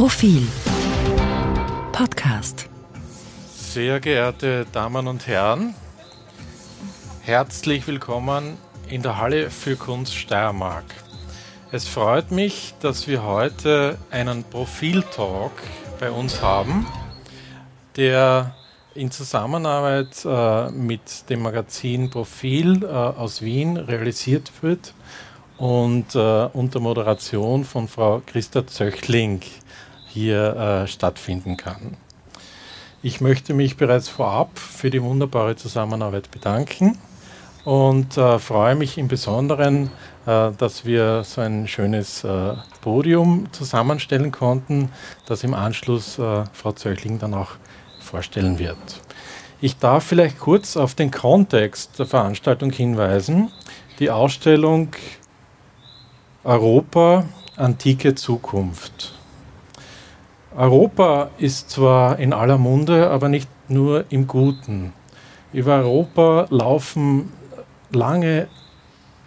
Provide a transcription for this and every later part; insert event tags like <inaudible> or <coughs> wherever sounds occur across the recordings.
Profil Podcast. Sehr geehrte Damen und Herren, herzlich willkommen in der Halle für Kunst Steiermark. Es freut mich, dass wir heute einen Profil-Talk bei uns haben, der in Zusammenarbeit äh, mit dem Magazin Profil äh, aus Wien realisiert wird und äh, unter Moderation von Frau Christa Zöchling hier äh, stattfinden kann. Ich möchte mich bereits vorab für die wunderbare Zusammenarbeit bedanken und äh, freue mich im Besonderen, äh, dass wir so ein schönes äh, Podium zusammenstellen konnten, das im Anschluss äh, Frau Zöchling dann auch vorstellen wird. Ich darf vielleicht kurz auf den Kontext der Veranstaltung hinweisen. Die Ausstellung Europa, antike Zukunft Europa ist zwar in aller Munde, aber nicht nur im Guten. Über Europa laufen lange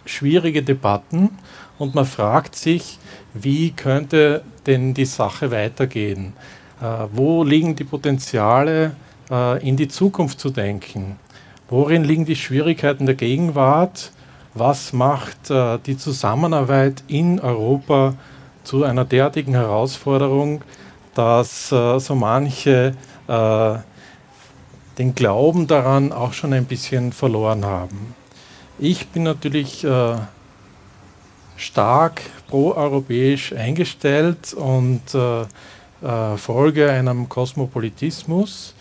schwierige Debatten und man fragt sich, wie könnte denn die Sache weitergehen? Äh, wo liegen die Potenziale, äh, in die Zukunft zu denken? Worin liegen die Schwierigkeiten der Gegenwart? Was macht äh, die Zusammenarbeit in Europa zu einer derartigen Herausforderung, dass äh, so manche äh, den Glauben daran auch schon ein bisschen verloren haben. Ich bin natürlich äh, stark proeuropäisch eingestellt und äh, äh, folge einem Kosmopolitismus,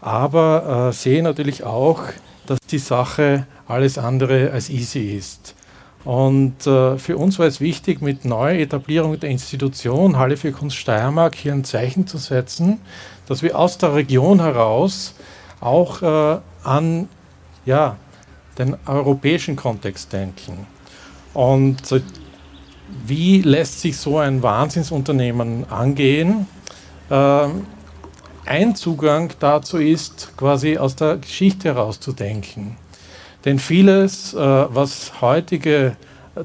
aber äh, sehe natürlich auch, dass die Sache alles andere als easy ist. Und äh, für uns war es wichtig, mit Neuetablierung der Institution Halle für Kunst Steiermark hier ein Zeichen zu setzen, dass wir aus der Region heraus auch äh, an ja, den europäischen Kontext denken. Und äh, wie lässt sich so ein Wahnsinnsunternehmen angehen? Ähm, ein Zugang dazu ist, quasi aus der Geschichte herauszudenken. Denn vieles, äh, was heutige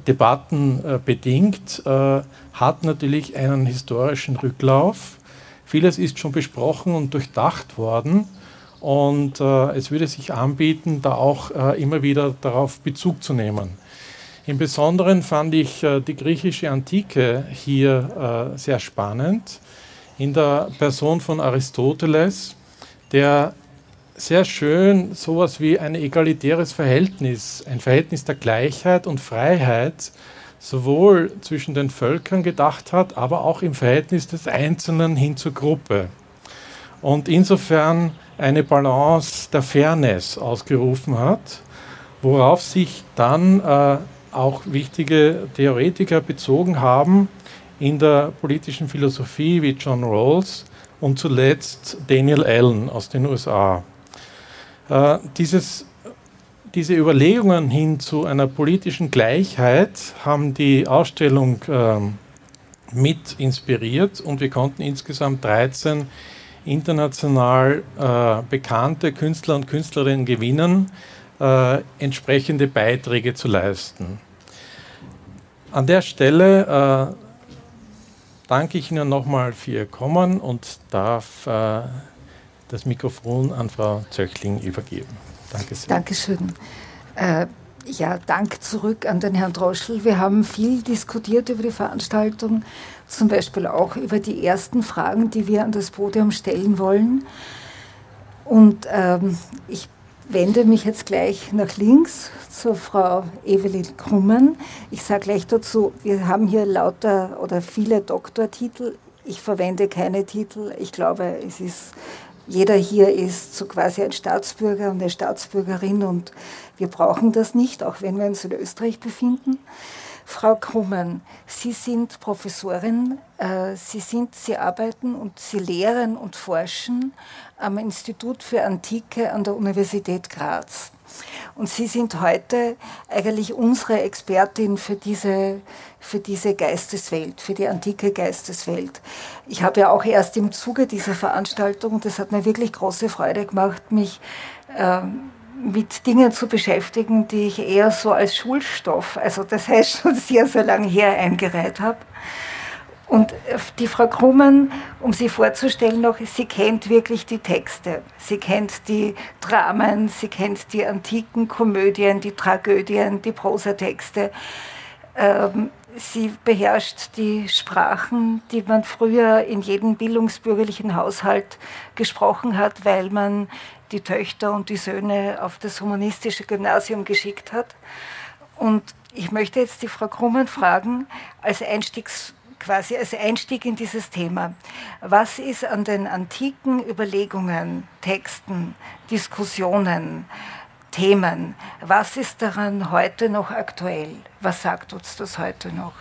Debatten äh, bedingt, äh, hat natürlich einen historischen Rücklauf. Vieles ist schon besprochen und durchdacht worden. Und es würde sich anbieten, da auch immer wieder darauf Bezug zu nehmen. Im Besonderen fand ich die griechische Antike hier sehr spannend. In der Person von Aristoteles, der sehr schön sowas wie ein egalitäres Verhältnis, ein Verhältnis der Gleichheit und Freiheit sowohl zwischen den Völkern gedacht hat, aber auch im Verhältnis des Einzelnen hin zur Gruppe. Und insofern eine Balance der Fairness ausgerufen hat, worauf sich dann äh, auch wichtige Theoretiker bezogen haben in der politischen Philosophie wie John Rawls und zuletzt Daniel Allen aus den USA. Äh, dieses, diese Überlegungen hin zu einer politischen Gleichheit haben die Ausstellung äh, mit inspiriert und wir konnten insgesamt 13 international äh, bekannte Künstler und Künstlerinnen gewinnen, äh, entsprechende Beiträge zu leisten. An der Stelle äh, danke ich Ihnen nochmal für Ihr Kommen und darf das Mikrofon an Frau Zöchling übergeben. Danke sehr. Dankeschön. Äh, ja, Dank zurück an den Herrn Droschel. Wir haben viel diskutiert über die Veranstaltung, zum Beispiel auch über die ersten Fragen, die wir an das Podium stellen wollen. Und ähm, ich wende mich jetzt gleich nach links zur Frau Evelyn Krummen. Ich sage gleich dazu, wir haben hier lauter oder viele Doktortitel. Ich verwende keine Titel. Ich glaube, es ist jeder hier ist so quasi ein Staatsbürger und eine Staatsbürgerin und wir brauchen das nicht, auch wenn wir uns in Österreich befinden. Frau Krummen, Sie sind Professorin, äh, Sie, sind, Sie arbeiten und Sie lehren und forschen am Institut für Antike an der Universität Graz. Und Sie sind heute eigentlich unsere Expertin für diese, für diese Geisteswelt, für die antike Geisteswelt. Ich habe ja auch erst im Zuge dieser Veranstaltung, das hat mir wirklich große Freude gemacht, mich ähm, mit Dingen zu beschäftigen, die ich eher so als Schulstoff, also das heißt schon sehr, sehr lange her eingereiht habe. Und die Frau Krummen, um sie vorzustellen noch, sie kennt wirklich die Texte. Sie kennt die Dramen, sie kennt die antiken Komödien, die Tragödien, die Prosatexte. Ähm, sie beherrscht die Sprachen, die man früher in jedem bildungsbürgerlichen Haushalt gesprochen hat, weil man die Töchter und die Söhne auf das humanistische Gymnasium geschickt hat. Und ich möchte jetzt die Frau Krummen fragen, als Einstiegs quasi als Einstieg in dieses Thema. Was ist an den antiken Überlegungen, Texten, Diskussionen, Themen, was ist daran heute noch aktuell? Was sagt uns das heute noch?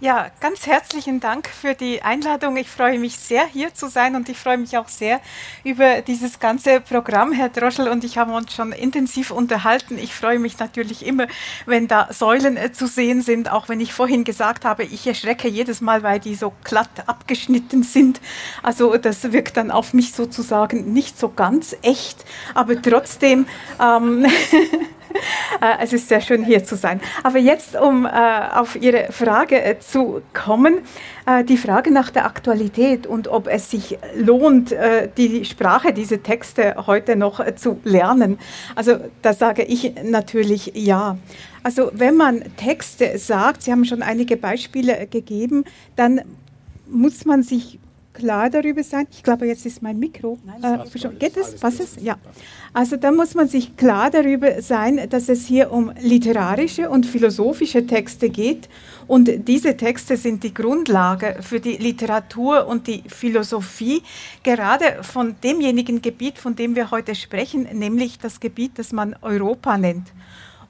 Ja, ganz herzlichen Dank für die Einladung. Ich freue mich sehr, hier zu sein und ich freue mich auch sehr über dieses ganze Programm. Herr Droschel und ich haben uns schon intensiv unterhalten. Ich freue mich natürlich immer, wenn da Säulen äh, zu sehen sind, auch wenn ich vorhin gesagt habe, ich erschrecke jedes Mal, weil die so glatt abgeschnitten sind. Also das wirkt dann auf mich sozusagen nicht so ganz echt, aber trotzdem. Ähm, Äh, <laughs> <laughs> es ist sehr schön, hier zu sein. Aber jetzt, um äh, auf Ihre Frage äh, zu kommen, äh, die Frage nach der Aktualität und ob es sich lohnt, äh, die Sprache, diese Texte heute noch äh, zu lernen. Also da sage ich natürlich ja. Also wenn man Texte sagt, Sie haben schon einige Beispiele gegeben, dann muss man sich klar darüber sein. Ich glaube, jetzt ist mein Mikro. Nein, äh, geht es? Was ist? Ja. Also da muss man sich klar darüber sein, dass es hier um literarische und philosophische Texte geht. Und diese Texte sind die Grundlage für die Literatur und die Philosophie, gerade von demjenigen Gebiet, von dem wir heute sprechen, nämlich das Gebiet, das man Europa nennt.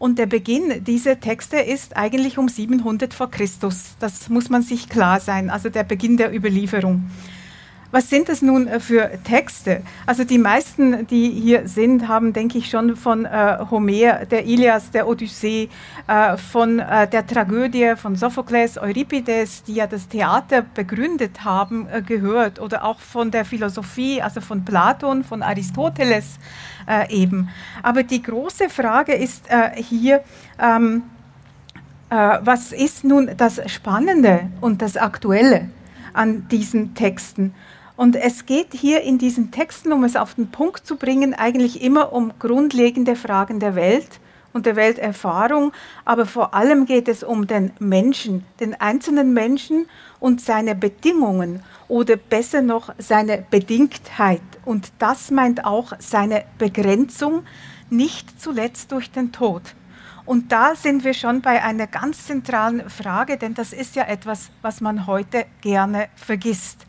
Und der Beginn dieser Texte ist eigentlich um 700 vor Christus. Das muss man sich klar sein, also der Beginn der Überlieferung. Was sind das nun äh, für Texte? Also die meisten, die hier sind, haben, denke ich, schon von äh, Homer, der Ilias, der Odyssee, äh, von äh, der Tragödie von Sophokles, Euripides, die ja das Theater begründet haben, äh, gehört. Oder auch von der Philosophie, also von Platon, von Aristoteles äh, eben. Aber die große Frage ist hier, ähm, was ist nun das Spannende und das Aktuelle an diesen Texten? Und es geht hier in diesen Texten, um es auf den Punkt zu bringen, eigentlich immer um grundlegende Fragen der Welt und der Welterfahrung, aber vor allem geht es um den Menschen, den einzelnen Menschen und seine Bedingungen oder besser noch seine Bedingtheit. Und das meint auch seine Begrenzung, nicht zuletzt durch den Tod. Und da sind wir schon bei einer ganz zentralen Frage, denn das ist ja etwas, was man heute gerne vergisst.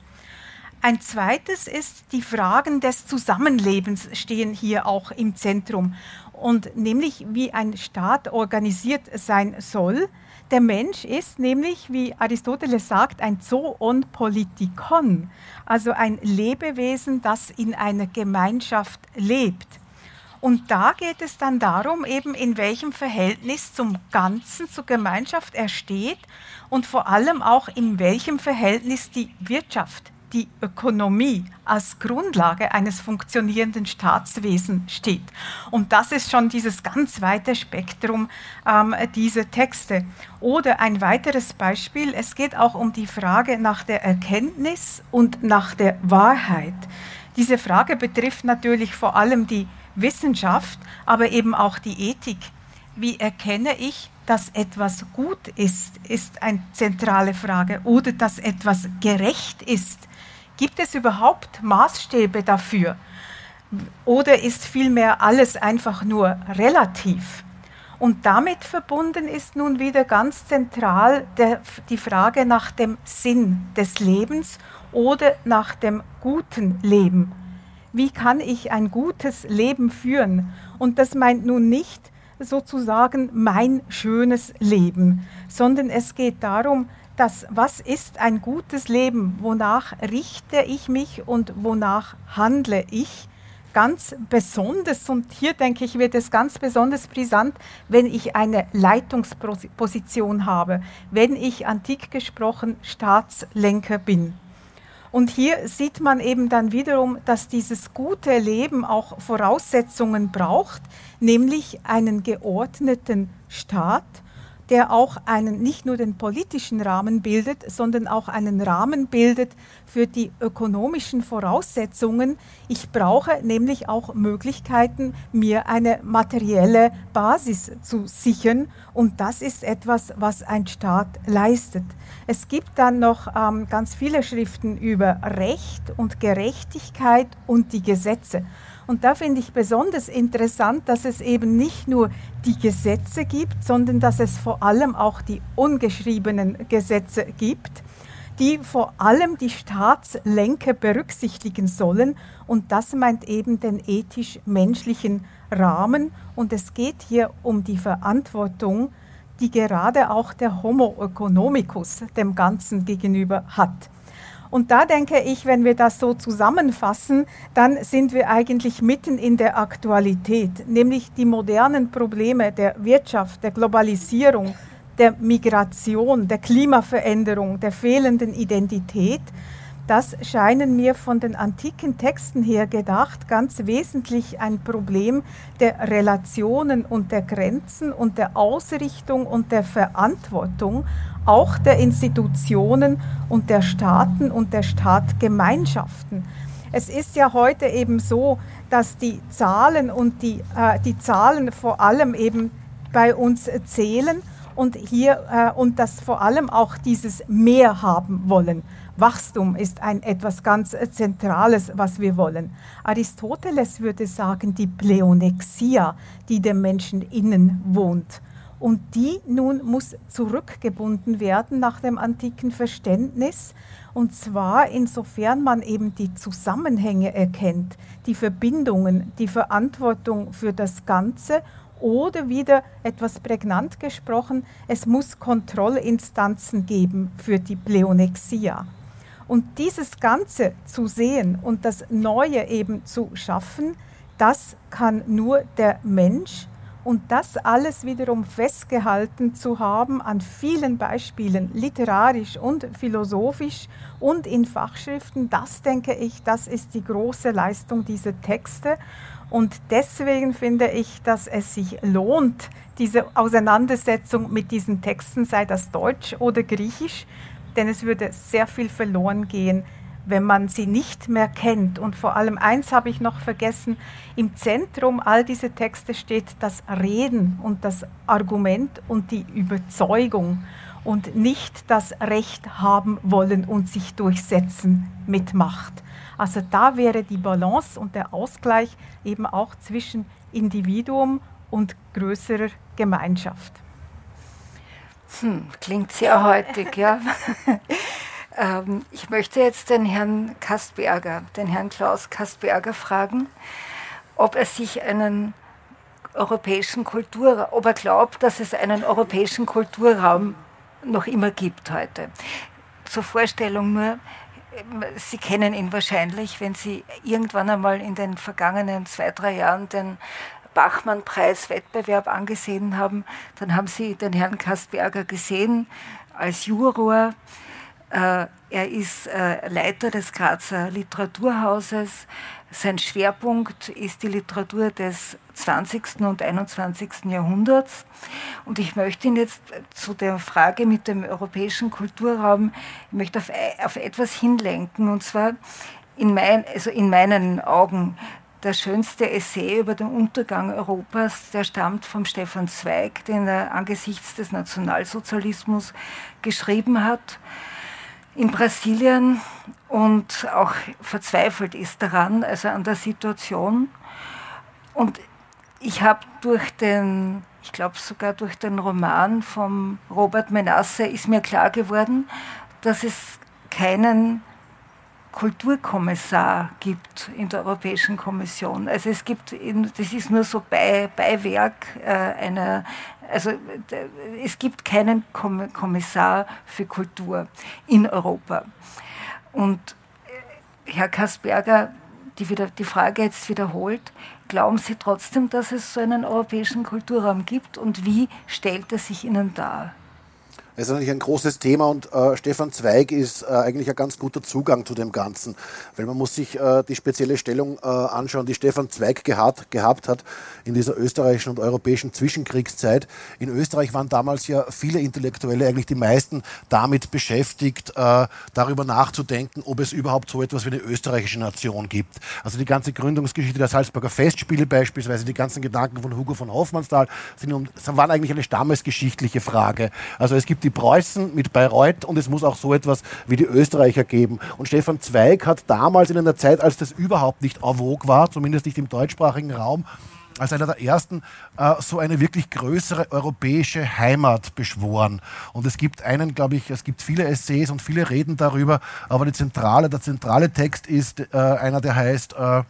Ein zweites ist, die Fragen des Zusammenlebens stehen hier auch im Zentrum. Und nämlich, wie ein Staat organisiert sein soll. Der Mensch ist nämlich, wie Aristoteles sagt, ein Zoon Politikon, also ein Lebewesen, das in einer Gemeinschaft lebt. Und da geht es dann darum, eben in welchem Verhältnis zum Ganzen, zur Gemeinschaft er steht und vor allem auch in welchem Verhältnis die Wirtschaft die Ökonomie als Grundlage eines funktionierenden Staatswesens steht. Und das ist schon dieses ganz weite Spektrum ähm, dieser Texte. Oder ein weiteres Beispiel, es geht auch um die Frage nach der Erkenntnis und nach der Wahrheit. Diese Frage betrifft natürlich vor allem die Wissenschaft, aber eben auch die Ethik. Wie erkenne ich, dass etwas gut ist, ist eine zentrale Frage. Oder dass etwas gerecht ist, Gibt es überhaupt Maßstäbe dafür? Oder ist vielmehr alles einfach nur relativ? Und damit verbunden ist nun wieder ganz zentral der, die Frage nach dem Sinn des Lebens oder nach dem guten Leben. Wie kann ich ein gutes Leben führen? Und das meint nun nicht sozusagen mein schönes Leben, sondern es geht darum, das, was ist ein gutes Leben, wonach richte ich mich und wonach handle ich, ganz besonders, und hier denke ich, wird es ganz besonders brisant, wenn ich eine Leitungsposition habe, wenn ich antik gesprochen Staatslenker bin. Und hier sieht man eben dann wiederum, dass dieses gute Leben auch Voraussetzungen braucht, nämlich einen geordneten Staat, der auch einen, nicht nur den politischen Rahmen bildet, sondern auch einen Rahmen bildet für die ökonomischen Voraussetzungen. Ich brauche nämlich auch Möglichkeiten, mir eine materielle Basis zu sichern und das ist etwas, was ein Staat leistet. Es gibt dann noch ähm, ganz viele Schriften über Recht und Gerechtigkeit und die Gesetze. Und da finde ich besonders interessant, dass es eben nicht nur die Gesetze gibt, sondern dass es vor allem auch die ungeschriebenen Gesetze gibt, die vor allem die Staatslenker berücksichtigen sollen. Und das meint eben den ethisch-menschlichen Rahmen. Und es geht hier um die Verantwortung, die gerade auch der Homo economicus dem Ganzen gegenüber hat. Und da denke ich, wenn wir das so zusammenfassen, dann sind wir eigentlich mitten in der Aktualität, nämlich die modernen Probleme der Wirtschaft, der Globalisierung, der Migration, der Klimaveränderung, der fehlenden Identität. Das scheinen mir von den antiken Texten her gedacht ganz wesentlich ein Problem der Relationen und der Grenzen und der Ausrichtung und der Verantwortung auch der Institutionen und der Staaten und der Staatgemeinschaften. Es ist ja heute eben so, dass die Zahlen und die, äh, die Zahlen vor allem eben bei uns zählen und hier äh, und das vor allem auch dieses Mehr haben wollen. Wachstum ist ein etwas ganz Zentrales, was wir wollen. Aristoteles würde sagen, die Pleonexia, die dem Menschen innen wohnt. Und die nun muss zurückgebunden werden nach dem antiken Verständnis. Und zwar insofern man eben die Zusammenhänge erkennt, die Verbindungen, die Verantwortung für das Ganze oder wieder etwas prägnant gesprochen, es muss Kontrollinstanzen geben für die Pleonexia. Und dieses Ganze zu sehen und das Neue eben zu schaffen, das kann nur der Mensch und das alles wiederum festgehalten zu haben an vielen Beispielen, literarisch und philosophisch und in Fachschriften, das denke ich, das ist die große Leistung dieser Texte. Und deswegen finde ich, dass es sich lohnt, diese Auseinandersetzung mit diesen Texten, sei das Deutsch oder Griechisch, denn es würde sehr viel verloren gehen, wenn man sie nicht mehr kennt. Und vor allem eins habe ich noch vergessen, im Zentrum all dieser Texte steht das Reden und das Argument und die Überzeugung und nicht das Recht haben wollen und sich durchsetzen mit Macht. Also da wäre die Balance und der Ausgleich eben auch zwischen Individuum und größerer Gemeinschaft. Hm, klingt sehr heutig, ja. <laughs> Ähm, ich möchte jetzt den Herrn Kastberger, den Herrn Klaus Kastberger fragen, ob er sich einen europäischen Kulturraum, ob er glaubt, dass es einen europäischen Kulturraum noch immer gibt heute. Zur Vorstellung nur, Sie kennen ihn wahrscheinlich, wenn Sie irgendwann einmal in den vergangenen zwei, drei Jahren den Bachmann-Preis-Wettbewerb angesehen haben, dann haben Sie den Herrn Kastberger gesehen als Juror er ist äh, Leiter des Grazer Literaturhauses. Sein Schwerpunkt ist die Literatur des 20. und 21. Jahrhunderts. Und ich möchte ihn jetzt zu der Frage mit dem europäischen Kulturraum, ich möchte auf, auf etwas hinlenken. Und zwar in, mein, also in meinen Augen der schönste Essay über den Untergang Europas, der stammt vom Stefan Zweig, den er angesichts des Nationalsozialismus geschrieben hat in Brasilien und auch verzweifelt ist daran, also an der Situation. Und ich habe durch den, ich glaube sogar durch den Roman von Robert Menasse ist mir klar geworden, dass es keinen Kulturkommissar gibt in der Europäischen Kommission. Also es gibt, das ist nur so Bei, Beiwerk äh, einer, also es gibt keinen Kommissar für Kultur in Europa. Und äh, Herr Kasperger, die, wieder, die Frage jetzt wiederholt, glauben Sie trotzdem, dass es so einen europäischen Kulturraum gibt und wie stellt er sich Ihnen dar? Es ist natürlich ein großes Thema und äh, Stefan Zweig ist äh, eigentlich ein ganz guter Zugang zu dem Ganzen, weil man muss sich äh, die spezielle Stellung äh, anschauen, die Stefan Zweig gehabt, gehabt hat in dieser österreichischen und europäischen Zwischenkriegszeit. In Österreich waren damals ja viele Intellektuelle, eigentlich die meisten, damit beschäftigt, äh, darüber nachzudenken, ob es überhaupt so etwas wie eine österreichische Nation gibt. Also die ganze Gründungsgeschichte der Salzburger Festspiele beispielsweise, die ganzen Gedanken von Hugo von Hofmannsthal, sind, waren eigentlich eine stammesgeschichtliche Frage. Also es gibt die Preußen mit Bayreuth und es muss auch so etwas wie die Österreicher geben. Und Stefan Zweig hat damals in einer Zeit, als das überhaupt nicht en vogue war, zumindest nicht im deutschsprachigen Raum, als einer der ersten äh, so eine wirklich größere europäische Heimat beschworen. Und es gibt einen, glaube ich, es gibt viele Essays und viele Reden darüber, aber die zentrale, der zentrale Text ist äh, einer, der heißt äh,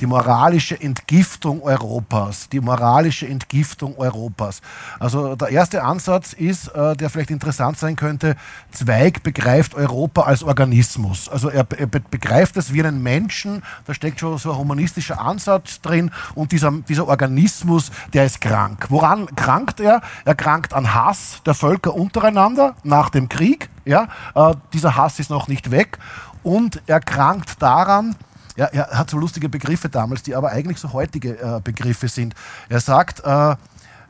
die moralische Entgiftung Europas, die moralische Entgiftung Europas. Also der erste Ansatz ist, äh, der vielleicht interessant sein könnte, Zweig begreift Europa als Organismus. Also er, begreift es wie einen Menschen, da steckt schon so ein humanistischer Ansatz drin und dieser, dieser Organismus, der ist krank. Woran krankt er? Er krankt an Hass der Völker untereinander nach dem Krieg. Ja, äh, dieser Hass ist noch nicht weg und er krankt daran, ja, er hat so lustige Begriffe damals, die aber eigentlich so heutige äh, Begriffe sind. Er sagt, äh,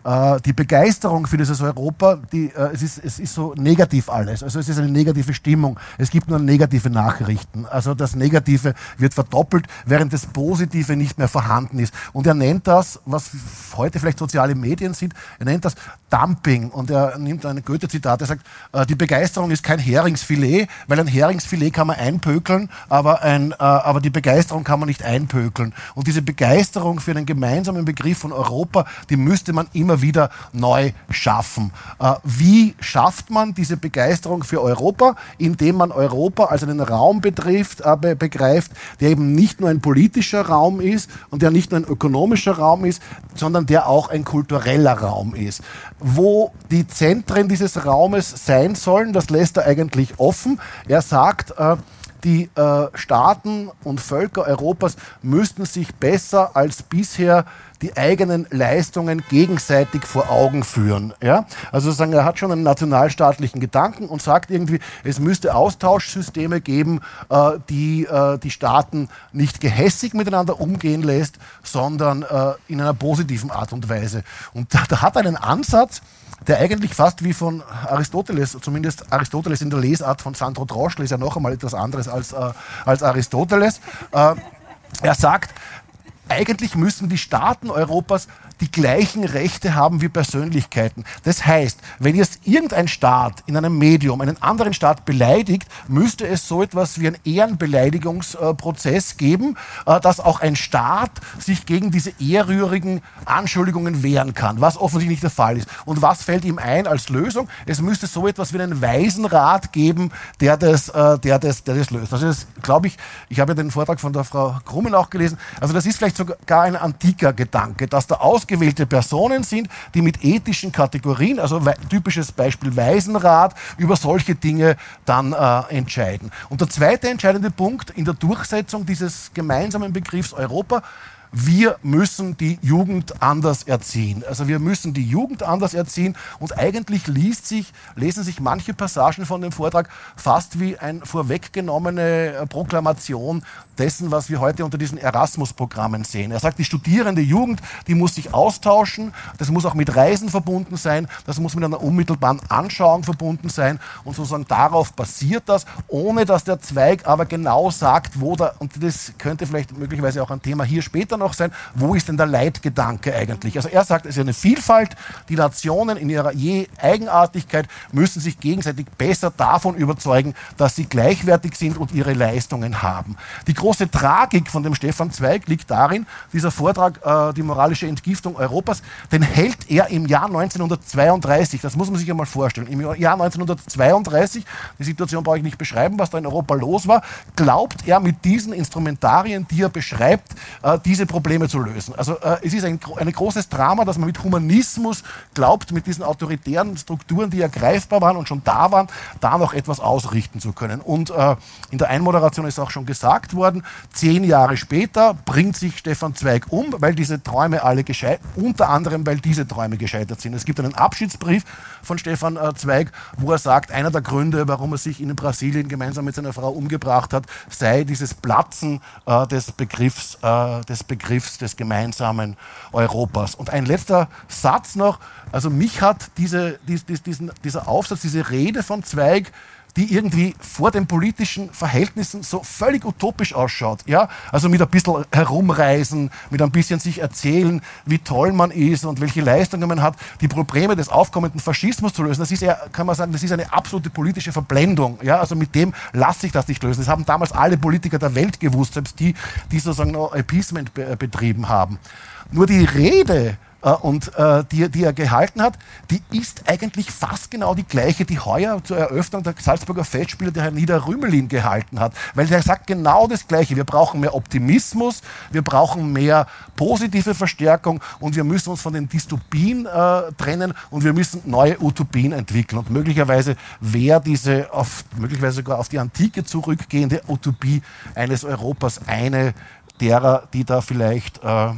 äh, die Begeisterung für dieses Europa, die, äh, es, ist, es ist so negativ alles. Also es ist eine negative Stimmung. Es gibt nur negative Nachrichten. Also das Negative wird verdoppelt, während das Positive nicht mehr vorhanden ist. Und er nennt das, was heute vielleicht soziale Medien sind, er nennt das Dumping. Und er nimmt ein Goethe-Zitat, er sagt, äh, die Begeisterung ist kein Heringsfilet, weil ein Heringsfilet kann man einpökeln, aber, ein, aber die Begeisterung kann man nicht einpökeln. Und diese Begeisterung für einen gemeinsamen Begriff von Europa, die müsste man immer wieder neu schaffen. Äh, wie schafft man diese Begeisterung für Europa? Indem man Europa als einen Raum betrifft, äh, begreift, der eben nicht nur ein politischer Raum ist und der nicht nur ein ökonomischer Raum ist, sondern der auch ein kultureller Raum ist. Wo die Zentren dieses Raumes sein sollen, das lässt er eigentlich offen. Er sagt, äh, die äh, Staaten und Völker Europas müssten sich besser als bisher die eigenen Leistungen gegenseitig vor Augen führen. Ja? Also sozusagen, er hat schon einen nationalstaatlichen Gedanken und sagt irgendwie, es müsste Austauschsysteme geben, äh, die äh, die Staaten nicht gehässig miteinander umgehen lässt, sondern äh, in einer positiven Art und Weise. Und da, da hat er einen Ansatz, der eigentlich fast wie von Aristoteles, zumindest Aristoteles in der Lesart von Sandro Droschl ist ja noch einmal etwas anderes als, äh, als Aristoteles. Äh, er sagt, eigentlich müssen die Staaten Europas die gleichen Rechte haben wie Persönlichkeiten. Das heißt, wenn jetzt irgendein Staat in einem Medium einen anderen Staat beleidigt, müsste es so etwas wie einen Ehrenbeleidigungsprozess geben, äh, dass auch ein Staat sich gegen diese ehrrührigen Anschuldigungen wehren kann, was offensichtlich nicht der Fall ist. Und was fällt ihm ein als Lösung? Es müsste so etwas wie einen Waisenrat geben, der das, äh, der das, der das löst. Also das glaube ich, ich habe ja den Vortrag von der Frau Krummen auch gelesen, also das ist vielleicht sogar ein antiker Gedanke, dass der Aus ausgewählte Personen sind, die mit ethischen Kategorien, also typisches Beispiel Waisenrat, über solche Dinge dann äh, entscheiden. Und der zweite entscheidende Punkt in der Durchsetzung dieses gemeinsamen Begriffs Europa wir müssen die Jugend anders erziehen. Also wir müssen die Jugend anders erziehen und eigentlich liest sich, lesen sich manche Passagen von dem Vortrag fast wie eine vorweggenommene äh, Proklamation dessen, was wir heute unter diesen Erasmus-Programmen sehen. Er sagt, die studierende Jugend, die muss sich austauschen, das muss auch mit Reisen verbunden sein, das muss mit einer unmittelbaren Anschauung verbunden sein und sozusagen darauf basiert das, ohne dass der Zweig aber genau sagt, wo da, und das könnte vielleicht möglicherweise auch ein Thema hier später noch sein, wo ist denn der Leitgedanke eigentlich? Also er sagt, es ist eine Vielfalt, die Nationen in ihrer je Eigenartigkeit müssen sich gegenseitig besser davon überzeugen, dass sie gleichwertig sind und ihre Leistungen haben. Die große Tragik von dem Stefan Zweig liegt darin, dieser Vortrag, äh, die moralische Entgiftung Europas, den hält er im Jahr 1932, das muss man sich einmal vorstellen, im Jahr 1932, die Situation brauche ich nicht beschreiben, was da in Europa los war, glaubt er mit diesen Instrumentarien, die er beschreibt, äh, diese Probleme zu lösen. Also äh, es ist ein, ein großes Drama, dass man mit Humanismus glaubt, mit diesen autoritären Strukturen, die ja greifbar waren und schon da waren, da noch etwas ausrichten zu können. Und äh, in der Einmoderation ist auch schon gesagt worden, zehn Jahre später bringt sich Stefan Zweig um, weil diese Träume alle gescheitert, unter anderem, weil diese Träume gescheitert sind. Es gibt einen Abschiedsbrief von Stefan äh, Zweig, wo er sagt, einer der Gründe, warum er sich in Brasilien gemeinsam mit seiner Frau umgebracht hat, sei dieses Platzen äh, des, Begriffs, äh, des Begriffs des gemeinsamen Europas. Und ein letzter Satz noch, also mich hat diese, dies, diesen, dieser Aufsatz, diese Rede von Zweig die irgendwie vor den politischen Verhältnissen so völlig utopisch ausschaut. Ja? Also mit ein bisschen herumreisen, mit ein bisschen sich erzählen, wie toll man ist und welche Leistungen man hat, die Probleme des aufkommenden Faschismus zu lösen. Das ist ja, kann man sagen, das ist eine absolute politische Verblendung. Ja? Also mit dem lasse ich das nicht lösen. Das haben damals alle Politiker der Welt gewusst, selbst die, die sozusagen noch Appeasement betrieben haben. Nur die Rede äh, und äh, die, die er gehalten hat, die ist eigentlich fast genau die gleiche, die heuer zur Eröffnung der Salzburger Festspiele der Herr Nieder Rümelin gehalten hat. Weil der sagt genau das Gleiche. Wir brauchen mehr Optimismus, wir brauchen mehr positive Verstärkung und wir müssen uns von den Dystopien äh, trennen und wir müssen neue Utopien entwickeln. Und möglicherweise wäre diese auf, möglicherweise sogar auf die Antike zurückgehende Utopie eines Europas eine derer, die da vielleicht äh,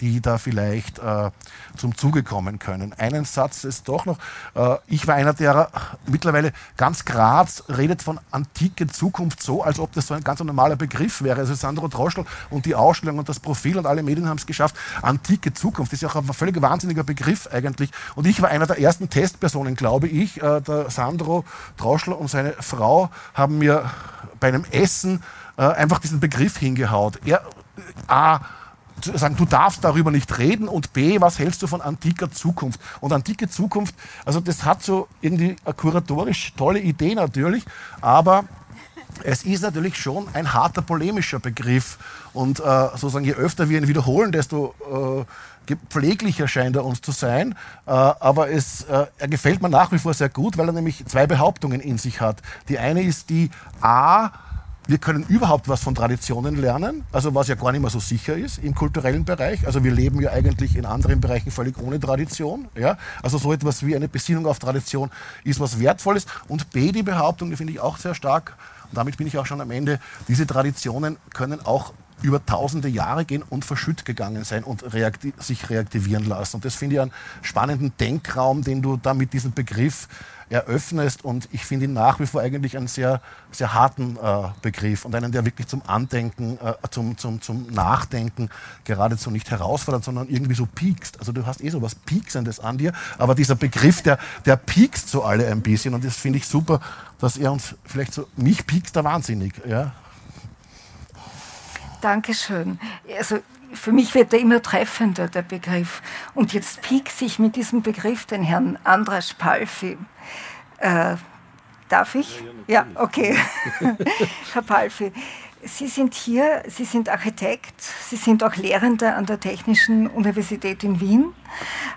die da vielleicht äh, zum Zuge kommen können. Einen Satz ist doch noch, äh, ich war einer, der mittlerweile ganz Graz redet von antike Zukunft so, als ob das so ein ganz normaler Begriff wäre. Also Sandro Droschl und die Ausstellung und das Profil und alle Medien haben es geschafft. Antike Zukunft ist ja auch ein völlig wahnsinniger Begriff eigentlich. Und ich war einer der ersten Testpersonen, glaube ich. Der Sandro Droschl und seine Frau haben mir bei einem Essen einfach diesen Begriff hingehaut. Er, A, sagen, du darfst darüber nicht reden und B, was hältst du von antiker Zukunft? Und antike Zukunft, also das hat so irgendwie eine kuratorisch tolle Idee natürlich, aber es ist natürlich schon ein harter polemischer Begriff und äh, sozusagen je öfter wir ihn wiederholen, desto äh, pfleglicher scheint er uns zu sein. Äh, aber es, äh, er gefällt mir nach wie vor sehr gut, weil er nämlich zwei Behauptungen in sich hat. Die eine ist die A, wir können überhaupt was von Traditionen lernen, also was ja gar nicht mehr so sicher ist im kulturellen Bereich. Also wir leben ja eigentlich in anderen Bereichen völlig ohne Tradition. Ja? Also so etwas wie eine Besinnung auf Tradition ist was Wertvolles. Und B, die Behauptung, die finde ich auch sehr stark, und damit bin ich auch schon am Ende, diese Traditionen können auch über tausende Jahre gehen und verschütt gegangen sein und reakti sich reaktivieren lassen. Und das finde ich einen spannenden Denkraum, den du da mit diesem Begriff eröffnest. Und ich finde ihn nach wie vor eigentlich einen sehr, sehr harten äh, Begriff und einen, der wirklich zum Andenken, äh, zum, zum, zum Nachdenken geradezu nicht herausfordert, sondern irgendwie so piekst. Also du hast eh so was Pieksendes an dir, aber dieser Begriff, der, der piekst so alle ein bisschen. Und das finde ich super, dass er uns vielleicht so, mich piekst da wahnsinnig. Ja? Dankeschön. Also für mich wird er immer treffender, der Begriff. Und jetzt piekst ich mit diesem Begriff den Herrn Andras Palfi. Äh, darf ich? Ja, ja okay. <laughs> Herr Palfi, Sie sind hier, Sie sind Architekt, Sie sind auch Lehrender an der Technischen Universität in Wien,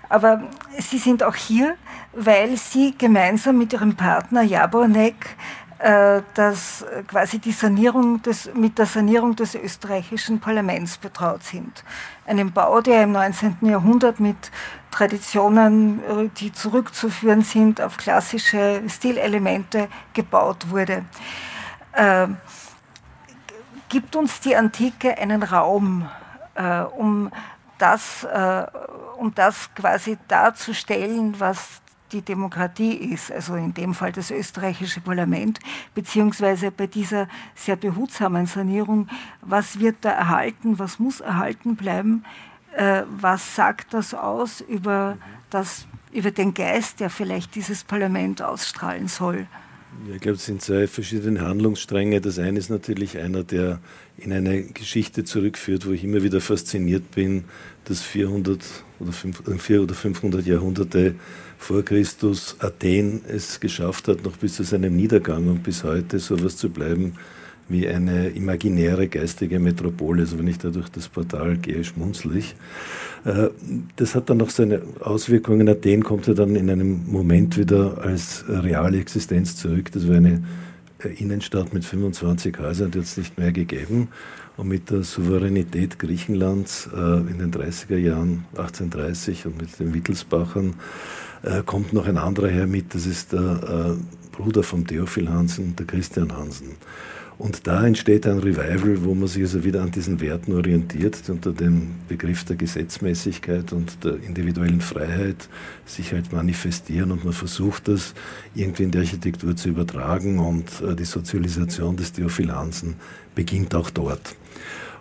aber Sie sind auch hier, weil Sie gemeinsam mit Ihrem Partner Jabornek dass quasi die Sanierung des, mit der Sanierung des österreichischen Parlaments betraut sind. Einem Bau, der im 19. Jahrhundert mit Traditionen, äh, die zurückzuführen sind auf klassische Stilelemente, gebaut wurde. Äh, gibt uns die Antike einen Raum, äh, um, das, äh, um das quasi darzustellen, was die Demokratie ist, also in dem Fall das österreichische Parlament, beziehungsweise bei dieser sehr behutsamen Sanierung, was wird da erhalten, was muss erhalten bleiben, äh, was sagt das aus über, das, über den Geist, der vielleicht dieses Parlament ausstrahlen soll. Ich glaube, es sind zwei verschiedene Handlungsstränge. Das eine ist natürlich einer, der in eine Geschichte zurückführt, wo ich immer wieder fasziniert bin, dass 400 oder 400 oder 500 Jahrhunderte vor Christus Athen es geschafft hat, noch bis zu seinem Niedergang und bis heute so etwas zu bleiben wie eine imaginäre geistige Metropole. Also wenn ich da durch das Portal gehe, schmunzel ich. Äh, das hat dann noch seine Auswirkungen. Athen kommt ja dann in einem Moment wieder als reale Existenz zurück. Das war eine Innenstadt mit 25 Häusern, die hat es nicht mehr gegeben. Und mit der Souveränität Griechenlands äh, in den 30er Jahren, 1830 und mit den Wittelsbachern, äh, kommt noch ein anderer her mit, das ist der äh, Bruder von Theophil Hansen, der Christian Hansen. Und da entsteht ein Revival, wo man sich also wieder an diesen Werten orientiert, unter dem Begriff der Gesetzmäßigkeit und der individuellen Freiheit sich halt manifestieren und man versucht das irgendwie in die Architektur zu übertragen und äh, die Sozialisation des Theophil Hansen beginnt auch dort.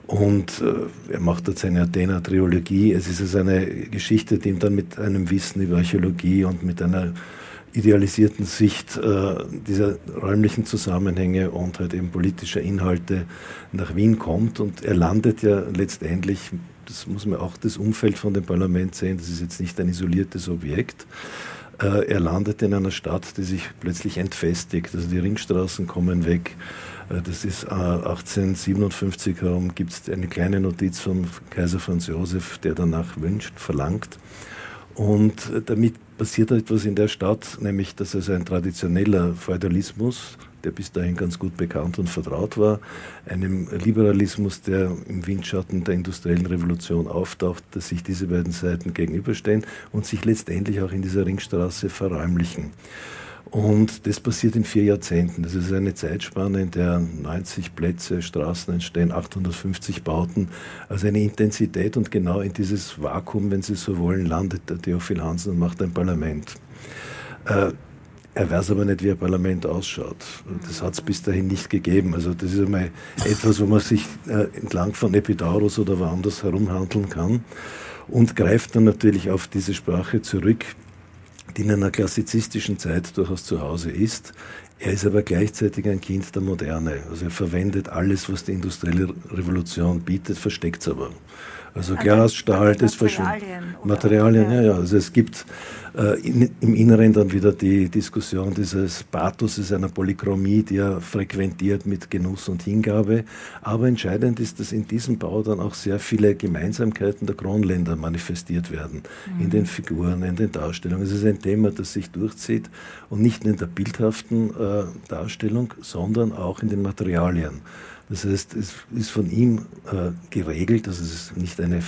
Und äh, er macht dort seine Athena-Triologie. Es ist also eine Geschichte, die ihm dann mit einem Wissen über Archäologie und mit einer idealisierten Sicht äh, dieser räumlichen Zusammenhänge und halt eben politischer Inhalte nach Wien kommt. Und er landet ja letztendlich, das muss man auch das Umfeld von dem Parlament sehen, das ist jetzt nicht ein isoliertes Objekt. Äh, er landet in einer Stadt, die sich plötzlich entfestigt. Also die Ringstraßen kommen weg. Äh, das ist äh, 1857 herum, gibt es eine kleine Notiz vom Kaiser Franz Josef, der danach wünscht, verlangt. Und äh, damit passiert etwas in der Stadt, nämlich dass es ein traditioneller Feudalismus, der bis dahin ganz gut bekannt und vertraut war, einem Liberalismus, der im Windschatten der industriellen Revolution auftaucht, dass sich diese beiden Seiten gegenüberstehen und sich letztendlich auch in dieser Ringstraße verräumlichen. Und das passiert in vier Jahrzehnten. Das ist eine Zeitspanne, in der 90 Plätze, Straßen entstehen, 850 Bauten. Also eine Intensität und genau in dieses Vakuum, wenn Sie so wollen, landet der Theophil Hansen und macht ein Parlament. Äh, er weiß aber nicht, wie ein Parlament ausschaut. Das hat es bis dahin nicht gegeben. Also das ist einmal etwas, wo man sich äh, entlang von Epidaurus oder woanders herumhandeln kann und greift dann natürlich auf diese Sprache zurück, die in einer klassizistischen Zeit durchaus zu Hause ist. Er ist aber gleichzeitig ein Kind der Moderne. Also er verwendet alles, was die industrielle Revolution bietet, versteckt es aber. Also, also Glas, Stahl, das verschwindet. Materialien, ja, ja. Also es gibt äh, in, im Inneren dann wieder die Diskussion dieses Pathuses einer Polychromie, die er frequentiert mit Genuss und Hingabe. Aber entscheidend ist, dass in diesem Bau dann auch sehr viele Gemeinsamkeiten der Kronländer manifestiert werden. Mhm. In den Figuren, in den Darstellungen. Es ist ein Thema, das sich durchzieht und nicht nur in der bildhaften äh, Darstellung, sondern auch in den Materialien. Das heißt, es ist von ihm äh, geregelt, dass es nicht eine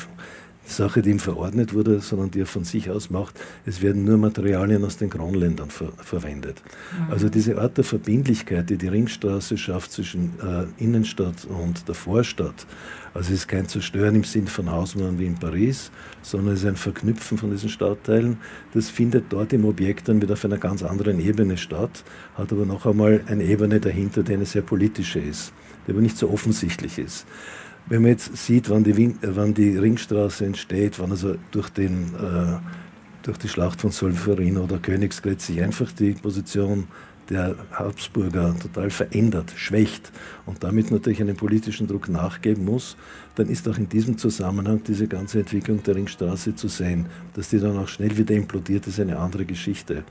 Sache, die ihm verordnet wurde, sondern die er von sich aus macht. Es werden nur Materialien aus den Kronländern ver verwendet. Mhm. Also diese Art der Verbindlichkeit, die die Ringstraße schafft zwischen äh, Innenstadt und der Vorstadt, also es ist kein Zerstören im Sinn von Hausmann wie in Paris, sondern es ist ein Verknüpfen von diesen Stadtteilen. Das findet dort im Objekt dann wieder auf einer ganz anderen Ebene statt, hat aber noch einmal eine Ebene dahinter, die eine sehr politische ist der aber nicht so offensichtlich ist. Wenn man jetzt sieht, wann die, Win äh, wann die Ringstraße entsteht, wann also durch, den, äh, durch die Schlacht von Solferino oder Königsgrätz sich einfach die Position der Habsburger total verändert, schwächt und damit natürlich einen politischen Druck nachgeben muss, dann ist auch in diesem Zusammenhang diese ganze Entwicklung der Ringstraße zu sehen. Dass die dann auch schnell wieder implodiert, ist eine andere Geschichte.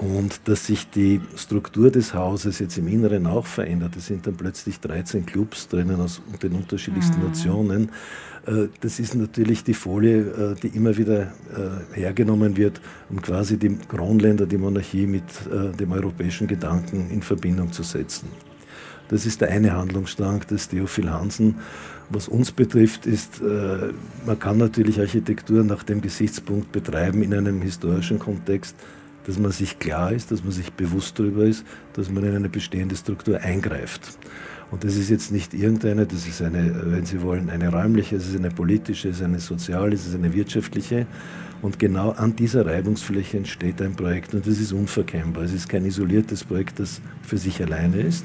Und dass sich die Struktur des Hauses jetzt im Inneren auch verändert. Es sind dann plötzlich 13 Clubs drinnen aus den unterschiedlichsten mhm. Nationen. Äh, das ist natürlich die Folie, äh, die immer wieder äh, hergenommen wird, um quasi die Kronländer, die Monarchie mit dem europäischen Gedanken in Verbindung zu setzen. Das ist der eine Handlungsstrang des Theophil Hansen. Was uns betrifft, ist, man kann natürlich Architektur nach dem Gesichtspunkt betreiben in einem historischen Kontext, dass man sich klar ist, dass man sich bewusst darüber ist, dass man in eine bestehende Struktur eingreift. Und das ist jetzt nicht irgendeine, das ist eine, wenn Sie wollen, eine räumliche, es ist eine politische, es ist eine soziale, es ist eine wirtschaftliche. Und genau an dieser Reibungsfläche entsteht ein Projekt und das ist unverkennbar. Es ist kein isoliertes Projekt, das für sich alleine ist,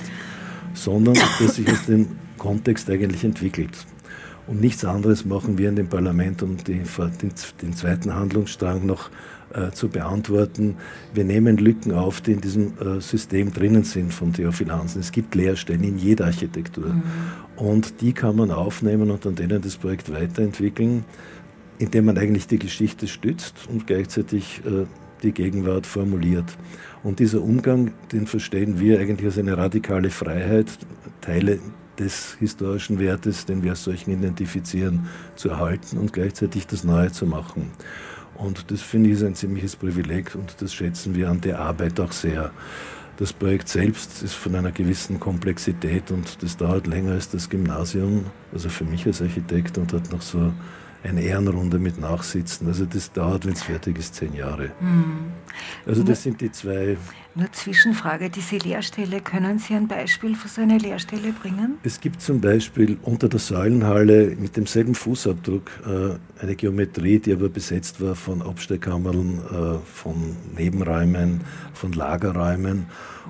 sondern <coughs> das sich aus dem Kontext eigentlich entwickelt. Und nichts anderes machen wir in dem Parlament, um die, den, den zweiten Handlungsstrang noch äh, zu beantworten. Wir nehmen Lücken auf, die in diesem äh, System drinnen sind von Theophil Hansen. Es gibt Leerstellen in jeder Architektur. Mhm. Und die kann man aufnehmen und an denen das Projekt weiterentwickeln, indem man eigentlich die Geschichte stützt und gleichzeitig äh, die Gegenwart formuliert. Und dieser Umgang, den verstehen wir eigentlich als eine radikale Freiheit, Teile des historischen Wertes, den wir als solchen identifizieren, zu erhalten und gleichzeitig das Neue zu machen. Und das finde ich ist ein ziemliches Privileg und das schätzen wir an der Arbeit auch sehr. Das Projekt selbst ist von einer gewissen Komplexität und das dauert länger als das Gymnasium, also für mich als Architekt und hat noch so eine Ehrenrunde mit Nachsitzen. Also das dauert, wenn es fertig ist, zehn Jahre. Mhm. Also das sind die zwei. Nur Zwischenfrage, diese Lehrstelle, können Sie ein Beispiel für so eine Lehrstelle bringen? Es gibt zum Beispiel unter der Säulenhalle mit demselben Fußabdruck äh, eine Geometrie, die aber besetzt war von Abstellkammern, äh, von Nebenräumen, von Lagerräumen.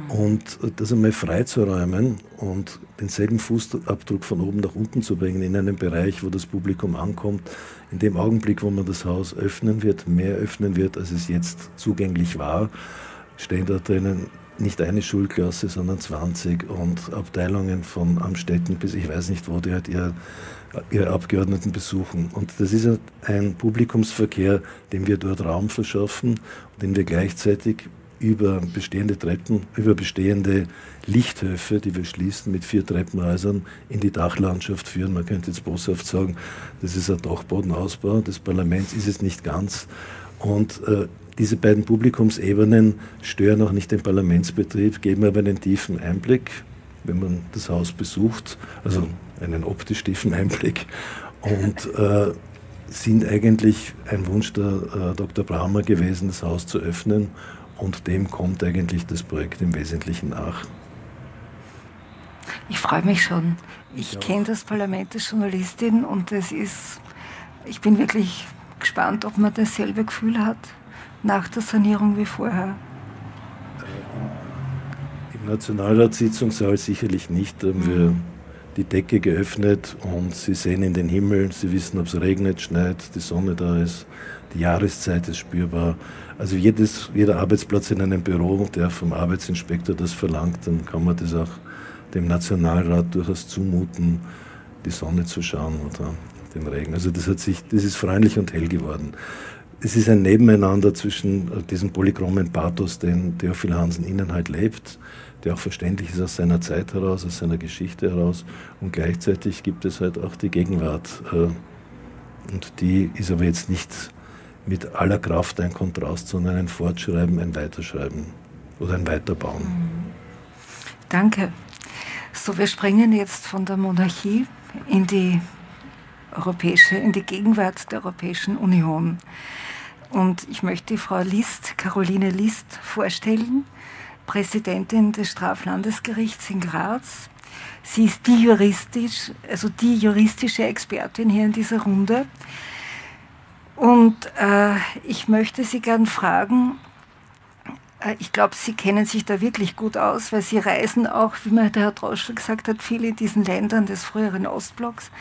Und das einmal freizuräumen und denselben Fußabdruck von oben nach unten zu bringen in einen Bereich, wo das Publikum ankommt, in dem Augenblick, wo man das Haus öffnen wird, mehr öffnen wird, als es jetzt zugänglich war, stehen da drinnen nicht eine Schulklasse, sondern 20 und Abteilungen von Amstetten bis ich weiß nicht wo, die halt ihr, ihre Abgeordneten besuchen. Und das ist ein Publikumsverkehr, dem wir dort Raum verschaffen den wir gleichzeitig über bestehende Treppen, über bestehende Lichthöfe, die wir schließen mit vier Treppenhäusern, in die Dachlandschaft führen. Man könnte jetzt boshaft sagen, das ist ein Dachbodenausbau des Parlaments, ist es nicht ganz. Und äh, diese beiden Publikumsebenen stören auch nicht den Parlamentsbetrieb, geben aber einen tiefen Einblick, wenn man das Haus besucht, also einen optisch tiefen Einblick. Und äh, sind eigentlich ein Wunsch der äh, Dr. Brahmer gewesen, das Haus zu öffnen und dem kommt eigentlich das Projekt im Wesentlichen nach. Ich freue mich schon. Ich ja. kenne das Parlament als Journalistin und es ist, ich bin wirklich gespannt, ob man dasselbe Gefühl hat nach der Sanierung wie vorher. Im Nationalratssitzungssaal sicherlich nicht. Da haben mhm. wir die Decke geöffnet und Sie sehen in den Himmel, Sie wissen, ob es regnet, schneit, die Sonne da ist, die Jahreszeit ist spürbar. Also jedes, jeder Arbeitsplatz in einem Büro, der vom Arbeitsinspektor das verlangt, dann kann man das auch dem Nationalrat durchaus zumuten, die Sonne zu schauen oder den Regen. Also das hat sich, das ist freundlich und hell geworden. Es ist ein Nebeneinander zwischen diesem polychromen Pathos, den Theophil Hansen innen halt lebt, der auch verständlich ist aus seiner Zeit heraus, aus seiner Geschichte heraus. Und gleichzeitig gibt es halt auch die Gegenwart. Äh, und die ist aber jetzt nicht mit aller Kraft ein Kontrast, sondern ein Fortschreiben, ein Weiterschreiben oder ein Weiterbauen. Mhm. Danke. So, wir springen jetzt von der Monarchie in die europäische, in die Gegenwart der Europäischen Union. Und ich möchte Frau List, Caroline List, vorstellen, Präsidentin des Straflandesgerichts in Graz. Sie ist die juristisch, also die juristische Expertin hier in dieser Runde. Und äh, ich möchte Sie gern fragen, äh, ich glaube, Sie kennen sich da wirklich gut aus, weil Sie reisen auch, wie mir der Herr Droschel gesagt hat, viel in diesen Ländern des früheren Ostblocks.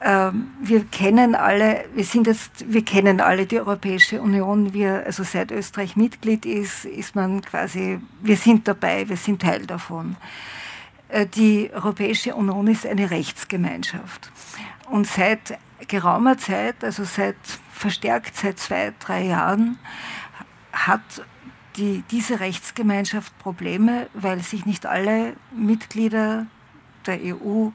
Ähm, wir kennen alle, wir sind jetzt, wir kennen alle die Europäische Union. Wir, also seit Österreich Mitglied ist, ist man quasi, wir sind dabei, wir sind Teil davon. Äh, die Europäische Union ist eine Rechtsgemeinschaft. Und seit geraumer Zeit, also seit verstärkt seit zwei, drei Jahren, hat die, diese Rechtsgemeinschaft Probleme, weil sich nicht alle Mitglieder der EU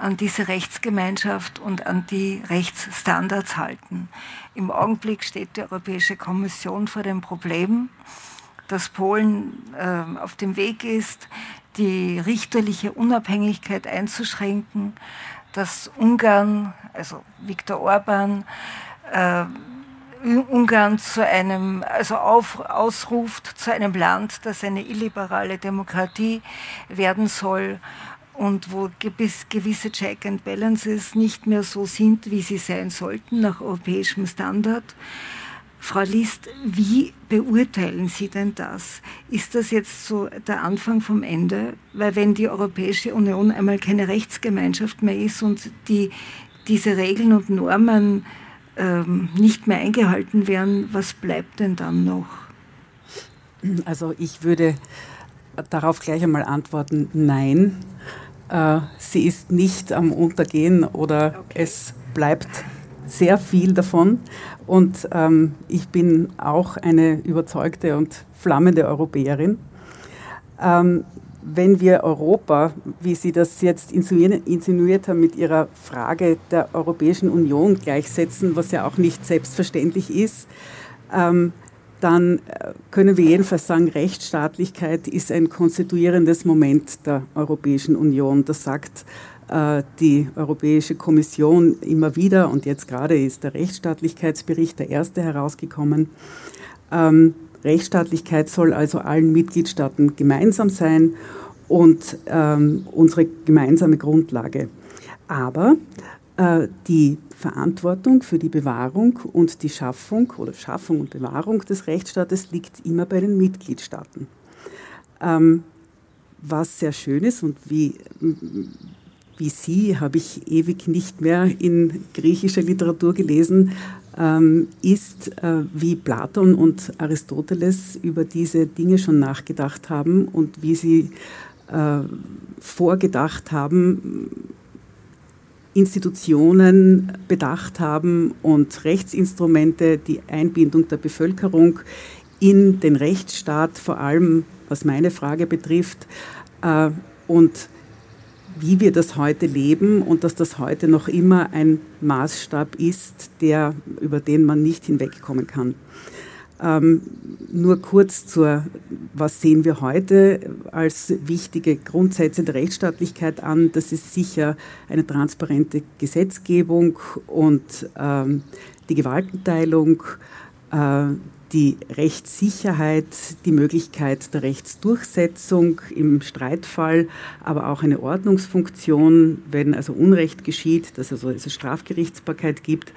an diese Rechtsgemeinschaft und an die Rechtsstandards halten. Im Augenblick steht die Europäische Kommission vor dem Problem, dass Polen äh, auf dem Weg ist, die richterliche Unabhängigkeit einzuschränken, dass Ungarn, also Viktor Orban, äh, Ungarn zu einem, also auf, ausruft zu einem Land, das eine illiberale Demokratie werden soll und wo gewisse Check and Balances nicht mehr so sind, wie sie sein sollten nach europäischem Standard. Frau List, wie beurteilen Sie denn das? Ist das jetzt so der Anfang vom Ende? Weil wenn die Europäische Union einmal keine Rechtsgemeinschaft mehr ist und die, diese Regeln und Normen ähm, nicht mehr eingehalten werden, was bleibt denn dann noch? Also ich würde darauf gleich einmal antworten, nein. Äh, sie ist nicht am Untergehen oder okay. es bleibt sehr viel davon. Und ähm, ich bin auch eine überzeugte und flammende Europäerin. Ähm, wenn wir Europa, wie Sie das jetzt insinuiert haben, mit Ihrer Frage der Europäischen Union gleichsetzen, was ja auch nicht selbstverständlich ist, ähm, dann äh, können wir jedenfalls sagen, Rechtsstaatlichkeit ist ein konstituierendes Moment der Europäischen Union. Das sagt äh, die Europäische Kommission immer wieder und jetzt gerade ist der Rechtsstaatlichkeitsbericht der erste herausgekommen. Ähm, Rechtsstaatlichkeit soll also allen Mitgliedstaaten gemeinsam sein und ähm, unsere gemeinsame Grundlage. Aber die Verantwortung für die Bewahrung und die Schaffung oder Schaffung und Bewahrung des Rechtsstaates liegt immer bei den Mitgliedstaaten. Ähm, was sehr schön ist und wie, wie Sie habe ich ewig nicht mehr in griechischer Literatur gelesen, ähm, ist, äh, wie Platon und Aristoteles über diese Dinge schon nachgedacht haben und wie sie äh, vorgedacht haben, Institutionen bedacht haben und Rechtsinstrumente, die Einbindung der Bevölkerung in den Rechtsstaat, vor allem was meine Frage betrifft, äh, und wie wir das heute leben und dass das heute noch immer ein Maßstab ist, der, über den man nicht hinwegkommen kann. Ähm, nur kurz zur, was sehen wir heute als wichtige Grundsätze der Rechtsstaatlichkeit an? Das ist sicher eine transparente Gesetzgebung und ähm, die Gewaltenteilung, äh, die Rechtssicherheit, die Möglichkeit der Rechtsdurchsetzung im Streitfall, aber auch eine Ordnungsfunktion, wenn also Unrecht geschieht, dass also es Strafgerichtsbarkeit gibt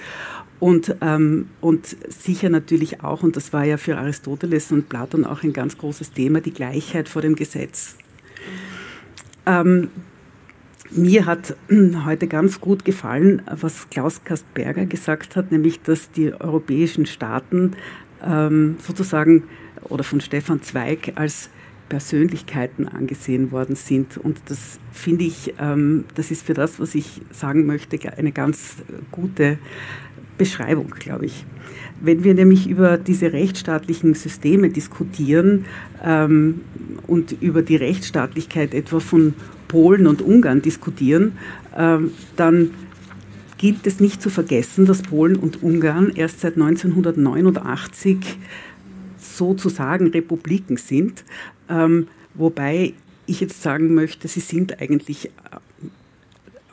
und, ähm, und sicher natürlich auch, und das war ja für Aristoteles und Platon auch ein ganz großes Thema, die Gleichheit vor dem Gesetz. Ähm, mir hat heute ganz gut gefallen, was Klaus Kastberger gesagt hat, nämlich dass die europäischen Staaten ähm, sozusagen oder von Stefan Zweig als Persönlichkeiten angesehen worden sind. Und das finde ich, ähm, das ist für das, was ich sagen möchte, eine ganz gute Beschreibung, glaube ich. Wenn wir nämlich über diese rechtsstaatlichen Systeme diskutieren ähm, und über die Rechtsstaatlichkeit etwa von Polen und Ungarn diskutieren, ähm, dann gilt es nicht zu vergessen, dass Polen und Ungarn erst seit 1989 sozusagen Republiken sind, ähm, wobei ich jetzt sagen möchte, sie sind eigentlich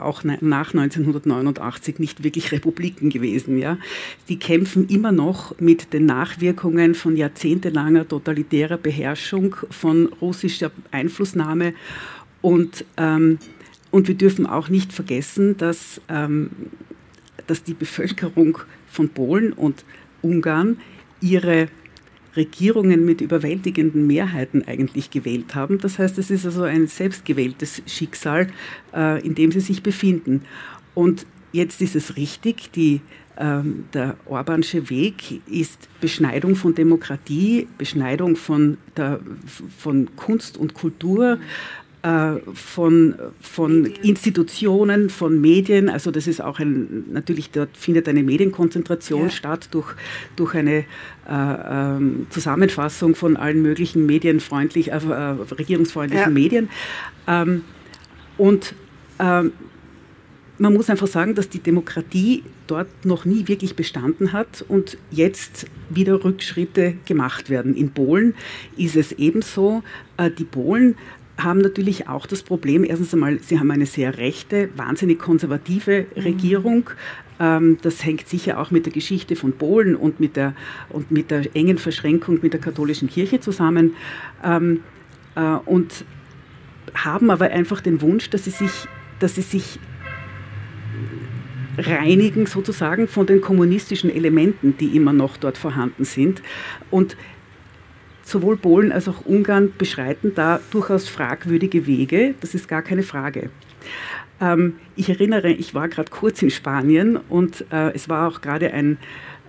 auch nach 1989 nicht wirklich Republiken gewesen. Ja. Die kämpfen immer noch mit den Nachwirkungen von jahrzehntelanger totalitärer Beherrschung, von russischer Einflussnahme und ähm, und wir dürfen auch nicht vergessen, dass, ähm, dass die Bevölkerung von Polen und Ungarn ihre Regierungen mit überwältigenden Mehrheiten eigentlich gewählt haben. Das heißt, es ist also ein selbstgewähltes Schicksal, äh, in dem sie sich befinden. Und jetzt ist es richtig, die, ähm, der Orbansche Weg ist Beschneidung von Demokratie, Beschneidung von, der, von Kunst und Kultur, von, von Institutionen, von Medien. Also das ist auch ein, natürlich dort findet eine Medienkonzentration ja. statt durch, durch eine äh, ähm, Zusammenfassung von allen möglichen medienfreundlich, äh, äh regierungsfreundlichen ja. Medien. Ähm, und ähm, man muss einfach sagen, dass die Demokratie dort noch nie wirklich bestanden hat und jetzt wieder Rückschritte gemacht werden. In Polen ist es ebenso. Äh, die Polen haben natürlich auch das Problem, erstens einmal, sie haben eine sehr rechte, wahnsinnig konservative mhm. Regierung. Mhm. das hängt sicher auch mit der Geschichte von Polen und mit der, und mit der engen Verschränkung mit der katholischen Kirche zusammen. Ähm, äh, und haben aber einfach den Wunsch, dass sie sich, dass sie sich reinigen sozusagen von den kommunistischen Elementen, die immer noch dort vorhanden sind. Und sowohl Polen als auch Ungarn beschreiten da durchaus fragwürdige Wege, das ist gar keine Frage. Ähm, ich erinnere, ich war gerade kurz in Spanien und äh, es war auch gerade ein,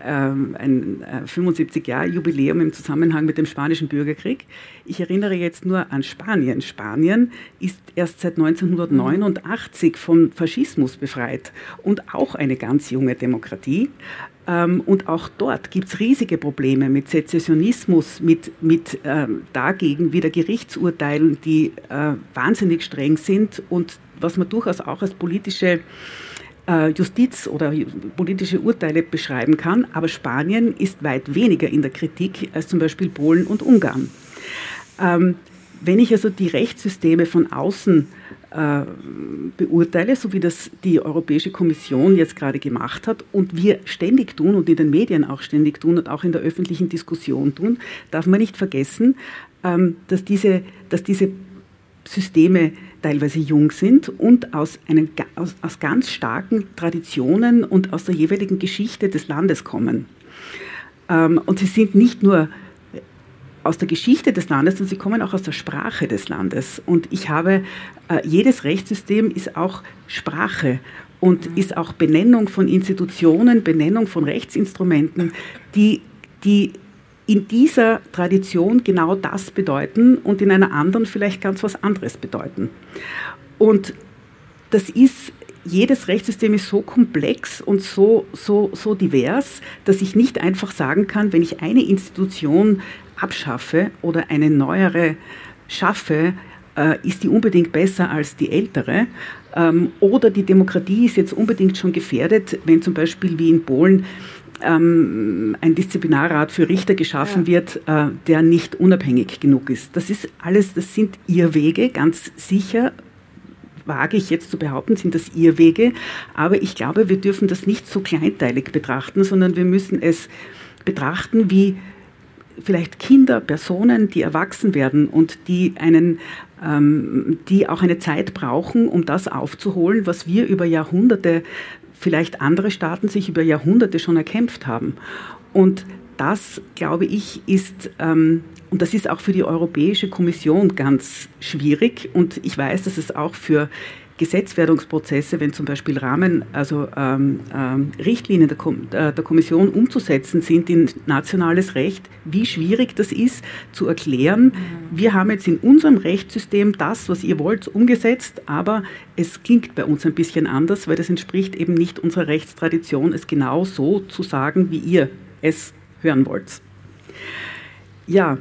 ähm, ein äh, 75-Jahr-Jubiläum im Zusammenhang mit dem Spanischen Bürgerkrieg. Ich erinnere jetzt nur an Spanien. Spanien ist erst seit 1989 vom Faschismus befreit und auch eine ganz junge Demokratie. Ähm, und auch dort gibt es riesige Probleme mit Sezessionismus, mit, mit ähm, dagegen wieder Gerichtsurteilen, die äh, wahnsinnig streng sind und was man durchaus auch als politische äh, Justiz oder politische Urteile beschreiben kann, aber Spanien ist weit weniger in der Kritik als zum Beispiel Polen und Ungarn. Ähm, wenn ich also die Rechtssysteme von außen beurteile, so wie das die Europäische Kommission jetzt gerade gemacht hat und wir ständig tun und in den Medien auch ständig tun und auch in der öffentlichen Diskussion tun, darf man nicht vergessen, ähm, dass, diese, dass diese Systeme teilweise jung sind und aus, einen, aus, aus ganz starken Traditionen und aus der jeweiligen Geschichte des Landes kommen. Ähm, und sie sind nicht nur aus der Geschichte des Landes und sie kommen auch aus der Sprache des Landes. Und ich habe, äh, jedes Rechtssystem ist auch Sprache und mhm. ist auch Benennung von Institutionen, Benennung von Rechtsinstrumenten, die, die in dieser Tradition genau das bedeuten und in einer anderen vielleicht ganz was anderes bedeuten. Und das ist jedes Rechtssystem ist so komplex und so, so, so divers, dass ich nicht einfach sagen kann, wenn ich eine Institution abschaffe oder eine neuere schaffe, äh, ist die unbedingt besser als die ältere. Ähm, oder die Demokratie ist jetzt unbedingt schon gefährdet, wenn zum Beispiel wie in Polen ähm, ein Disziplinarrat für Richter geschaffen ja. wird, äh, der nicht unabhängig genug ist. Das ist alles, das sind Irrwege, ganz sicher wage ich jetzt zu behaupten, sind das Irrwege. Aber ich glaube, wir dürfen das nicht so kleinteilig betrachten, sondern wir müssen es betrachten wie vielleicht Kinder, Personen, die erwachsen werden und die einen ähm, die auch eine Zeit brauchen, um das aufzuholen, was wir über Jahrhunderte, vielleicht andere Staaten sich über Jahrhunderte schon erkämpft haben. Und das, glaube ich, ist, ähm, und das ist auch für die Europäische Kommission ganz schwierig. Und ich weiß, dass es auch für Gesetzwerdungsprozesse, wenn zum Beispiel Rahmen, also ähm, ähm, Richtlinien der, Kom äh, der, Kommission umzusetzen sind in nationales Recht, wie schwierig das ist zu erklären. Mhm. Wir haben jetzt in unserem Rechtssystem das, was ihr wollt, umgesetzt, aber es klingt bei uns ein bisschen anders, weil das entspricht eben nicht unserer Rechtstradition, es genau so zu sagen, wie ihr es hören wollt. Ja,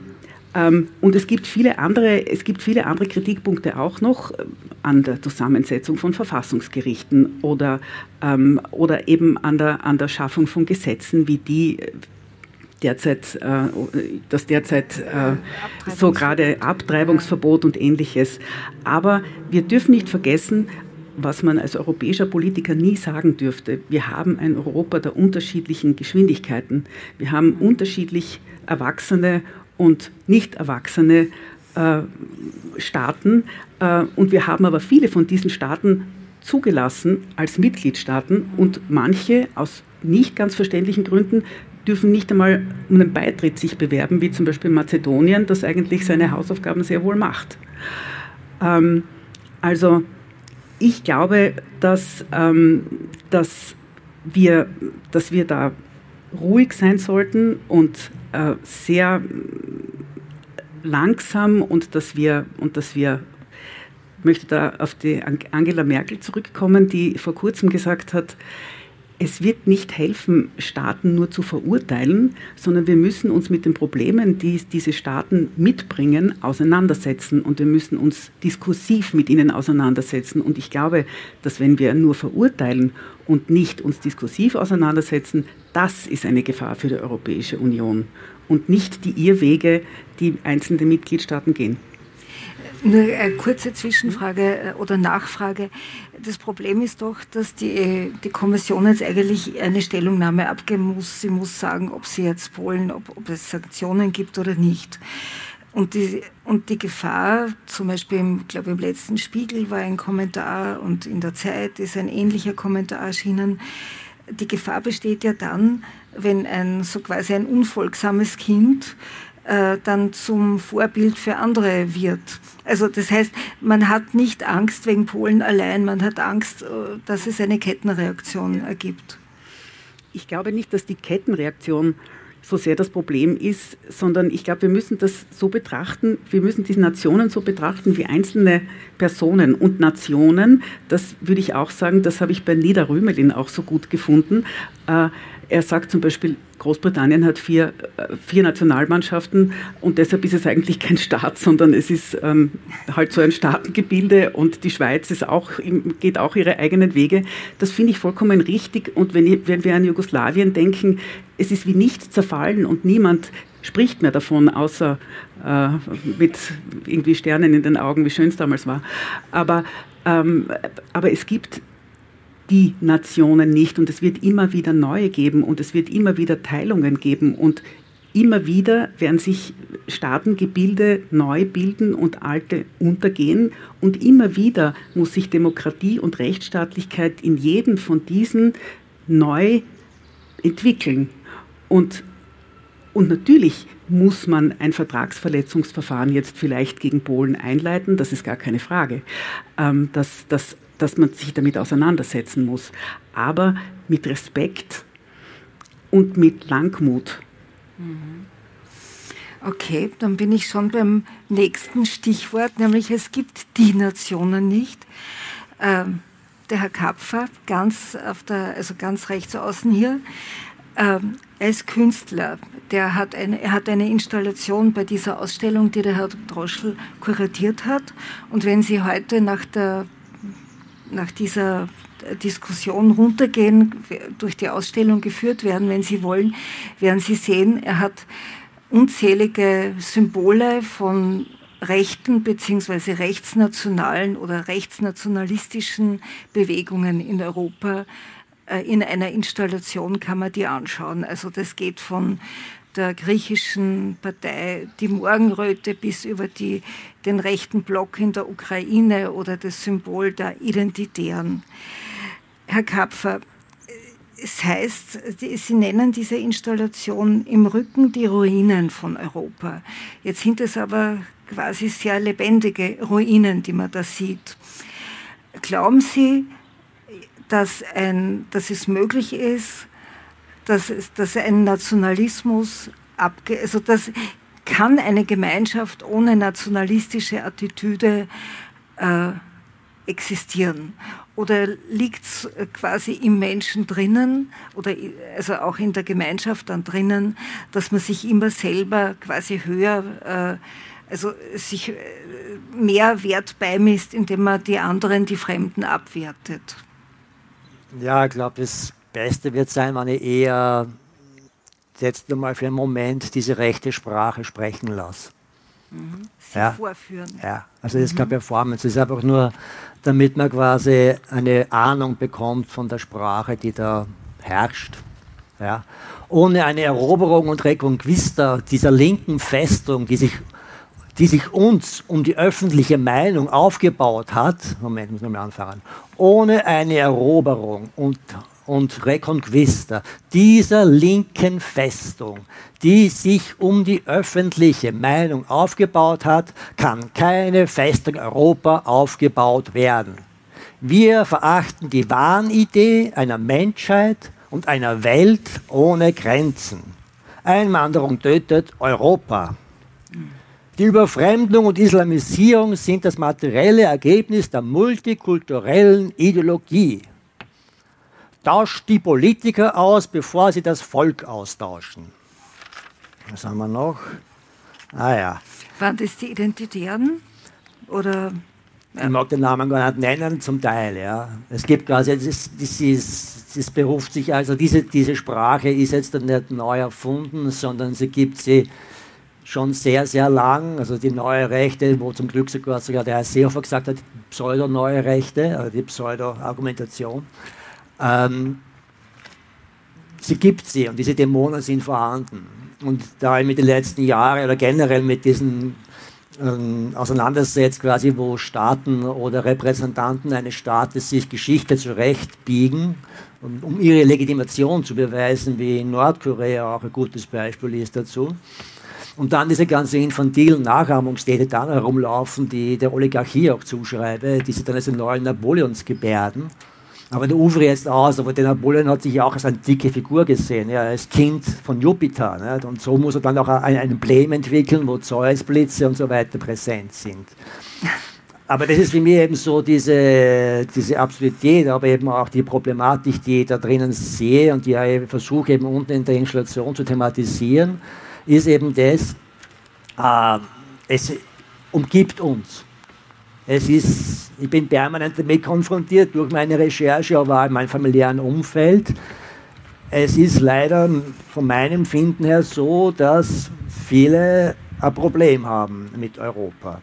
und es gibt viele andere, es gibt viele andere Kritikpunkte auch noch äh, an der Zusammensetzung von Verfassungsgerichten oder, ähm, oder eben an der, an der Schaffung von Gesetzen, wie die äh, derzeit, äh, das derzeit äh, so gerade Abtreibungsverbot und ähnliches. Aber wir dürfen nicht vergessen, was man als europäischer Politiker nie sagen dürfte. Wir haben ein Europa der unterschiedlichen Geschwindigkeiten. Wir haben unterschiedlich Erwachsene und nicht erwachsene äh, Staaten. Äh, und wir haben aber viele von diesen Staaten zugelassen als Mitgliedstaaten und manche aus nicht ganz verständlichen Gründen dürfen nicht einmal um einen Beitritt sich bewerben, wie zum Beispiel Mazedonien, das eigentlich seine Hausaufgaben sehr wohl macht. Ähm, also ich glaube, dass, ähm, dass, wir, dass wir da ruhig sein sollten und äh, sehr langsam und dass wir, und dass wir ich möchte da auf die Angela Merkel zurückkommen, die vor kurzem gesagt hat, es wird nicht helfen, Staaten nur zu verurteilen, sondern wir müssen uns mit den Problemen, die diese Staaten mitbringen, auseinandersetzen und wir müssen uns diskursiv mit ihnen auseinandersetzen. Und ich glaube, dass wenn wir nur verurteilen und nicht uns diskursiv auseinandersetzen, das ist eine Gefahr für die Europäische Union und nicht die Irrwege, die einzelne Mitgliedstaaten gehen. Nur eine kurze Zwischenfrage äh, oder Nachfrage. Das Problem ist doch, dass die, die Kommission jetzt eigentlich eine Stellungnahme abgeben muss. Sie muss sagen, ob sie jetzt Polen, ob, ob es Sanktionen gibt oder nicht. Und die, und die Gefahr, zum Beispiel, im, glaube im letzten Spiegel war ein Kommentar und in der Zeit ist ein ähnlicher Kommentar erschienen. Die Gefahr besteht ja dann, wenn ein so quasi ein unfolgsames Kind äh, dann zum Vorbild für andere wird. Also das heißt, man hat nicht Angst wegen Polen allein, man hat Angst, äh, dass es eine Kettenreaktion ergibt. Ich glaube nicht, dass die Kettenreaktion so sehr das Problem ist, sondern ich glaube, wir müssen das so betrachten, wir müssen diese Nationen so betrachten wie einzelne Personen und Nationen, das würde ich auch sagen, das habe ich bei Nieder Rümelin auch so gut gefunden, äh, er sagt zum Beispiel, Großbritannien hat vier, äh, vier Nationalmannschaften und deshalb ist es eigentlich kein Staat, sondern es ist ähm, halt so ein Staatengebilde und die Schweiz ist auch, geht auch ihre eigenen Wege. Das finde ich vollkommen richtig. Und wenn, wenn wir an Jugoslawien denken, es ist wie nichts zerfallen und niemand spricht mehr davon, außer äh, mit irgendwie Sternen in den Augen, wie schön es damals war. Aber, ähm, aber es gibt die Nationen nicht und es wird immer wieder neue geben und es wird immer wieder Teilungen geben und immer wieder werden sich Staatengebilde neu bilden und alte untergehen und immer wieder muss sich Demokratie und Rechtsstaatlichkeit in jedem von diesen neu entwickeln. Und, und natürlich muss man ein Vertragsverletzungsverfahren jetzt vielleicht gegen Polen einleiten, das ist gar keine Frage. Ähm, das, das dass man sich damit auseinandersetzen muss, aber mit Respekt und mit Langmut. Mhm. Okay, dann bin ich schon beim nächsten Stichwort, nämlich es gibt die Nationen nicht. Ähm, der Herr Kapfer, ganz auf der, also ganz rechts außen hier, ähm, er ist Künstler. Der hat eine, er hat eine Installation bei dieser Ausstellung, die der Herr Droschel kuratiert hat. Und wenn Sie heute nach der nach dieser Diskussion runtergehen, durch die Ausstellung geführt werden, wenn Sie wollen, werden Sie sehen, er hat unzählige Symbole von rechten bzw. rechtsnationalen oder rechtsnationalistischen Bewegungen in Europa. Äh, in einer Installation kann man die anschauen. Also das geht von der griechischen Partei die Morgenröte bis über die, den rechten Block in der Ukraine oder das Symbol der Identitären. Herr Kapfer, es heißt, Sie nennen diese Installation im Rücken die Ruinen von Europa. Jetzt sind es aber quasi sehr lebendige Ruinen, die man da sieht. Glauben Sie, dass, ein, dass es möglich ist, dass, dass ein Nationalismus abge also das kann eine Gemeinschaft ohne nationalistische Attitüde äh, existieren? Oder liegt es quasi im Menschen drinnen oder also auch in der Gemeinschaft dann drinnen, dass man sich immer selber quasi höher, äh, also sich äh, mehr Wert beimisst, indem man die anderen, die Fremden abwertet? Ja, ich glaube, das Beste wird sein, wenn ich eher jetzt mal für einen Moment diese rechte Sprache sprechen lasse. Mhm. Sie ja. vorführen. Ja, also das ist keine mhm. Performance, das ist einfach nur, damit man quasi eine Ahnung bekommt von der Sprache, die da herrscht. Ja. Ohne eine Eroberung und Reconquista dieser linken Festung, die sich, die sich uns um die öffentliche Meinung aufgebaut hat, Moment, muss ich mal anfangen, ohne eine Eroberung und und Reconquista, dieser linken Festung, die sich um die öffentliche Meinung aufgebaut hat, kann keine Festung Europa aufgebaut werden. Wir verachten die Wahnidee einer Menschheit und einer Welt ohne Grenzen. Einwanderung tötet Europa. Die Überfremdung und Islamisierung sind das materielle Ergebnis der multikulturellen Ideologie. Tauscht die Politiker aus, bevor sie das Volk austauschen. Was haben wir noch? Ah ja. Waren das die Identitären? Oder ich mag den Namen gar nicht nennen, zum Teil, ja. Es gibt quasi, das, das, ist, das beruft sich, also diese, diese Sprache ist jetzt nicht neu erfunden, sondern sie gibt sie schon sehr, sehr lang. Also die neue Rechte, wo zum Glück sogar, sogar der Herr Seehofer gesagt hat, pseudo-neue Rechte, also die Pseudo-Argumentation. Ähm, sie gibt sie und diese Dämonen sind vorhanden. Und da ich mit den letzten Jahren oder generell mit diesen ähm, auseinandersetzt, quasi wo Staaten oder Repräsentanten eines Staates sich Geschichte zurechtbiegen, um, um ihre Legitimation zu beweisen, wie Nordkorea auch ein gutes Beispiel ist dazu. Und dann diese ganze infantilen Nachahmungstäter dann herumlaufen, die der Oligarchie auch zuschreibe, diese dann als neuen Napoleonsgebärden. Aber der Uvre jetzt aus, aber der Napoleon hat sich ja auch als eine dicke Figur gesehen, ja, als Kind von Jupiter. Nicht? Und so muss er dann auch ein, ein Emblem entwickeln, wo Zeusblitze und so weiter präsent sind. aber das ist für mich eben so diese, diese Absurdität, aber eben auch die Problematik, die ich da drinnen sehe und die ich versuche eben unten in der Installation zu thematisieren, ist eben das, äh, es umgibt uns. Es ist, ich bin permanent damit konfrontiert durch meine Recherche, aber auch in meinem familiären Umfeld. Es ist leider von meinem Finden her so, dass viele ein Problem haben mit Europa.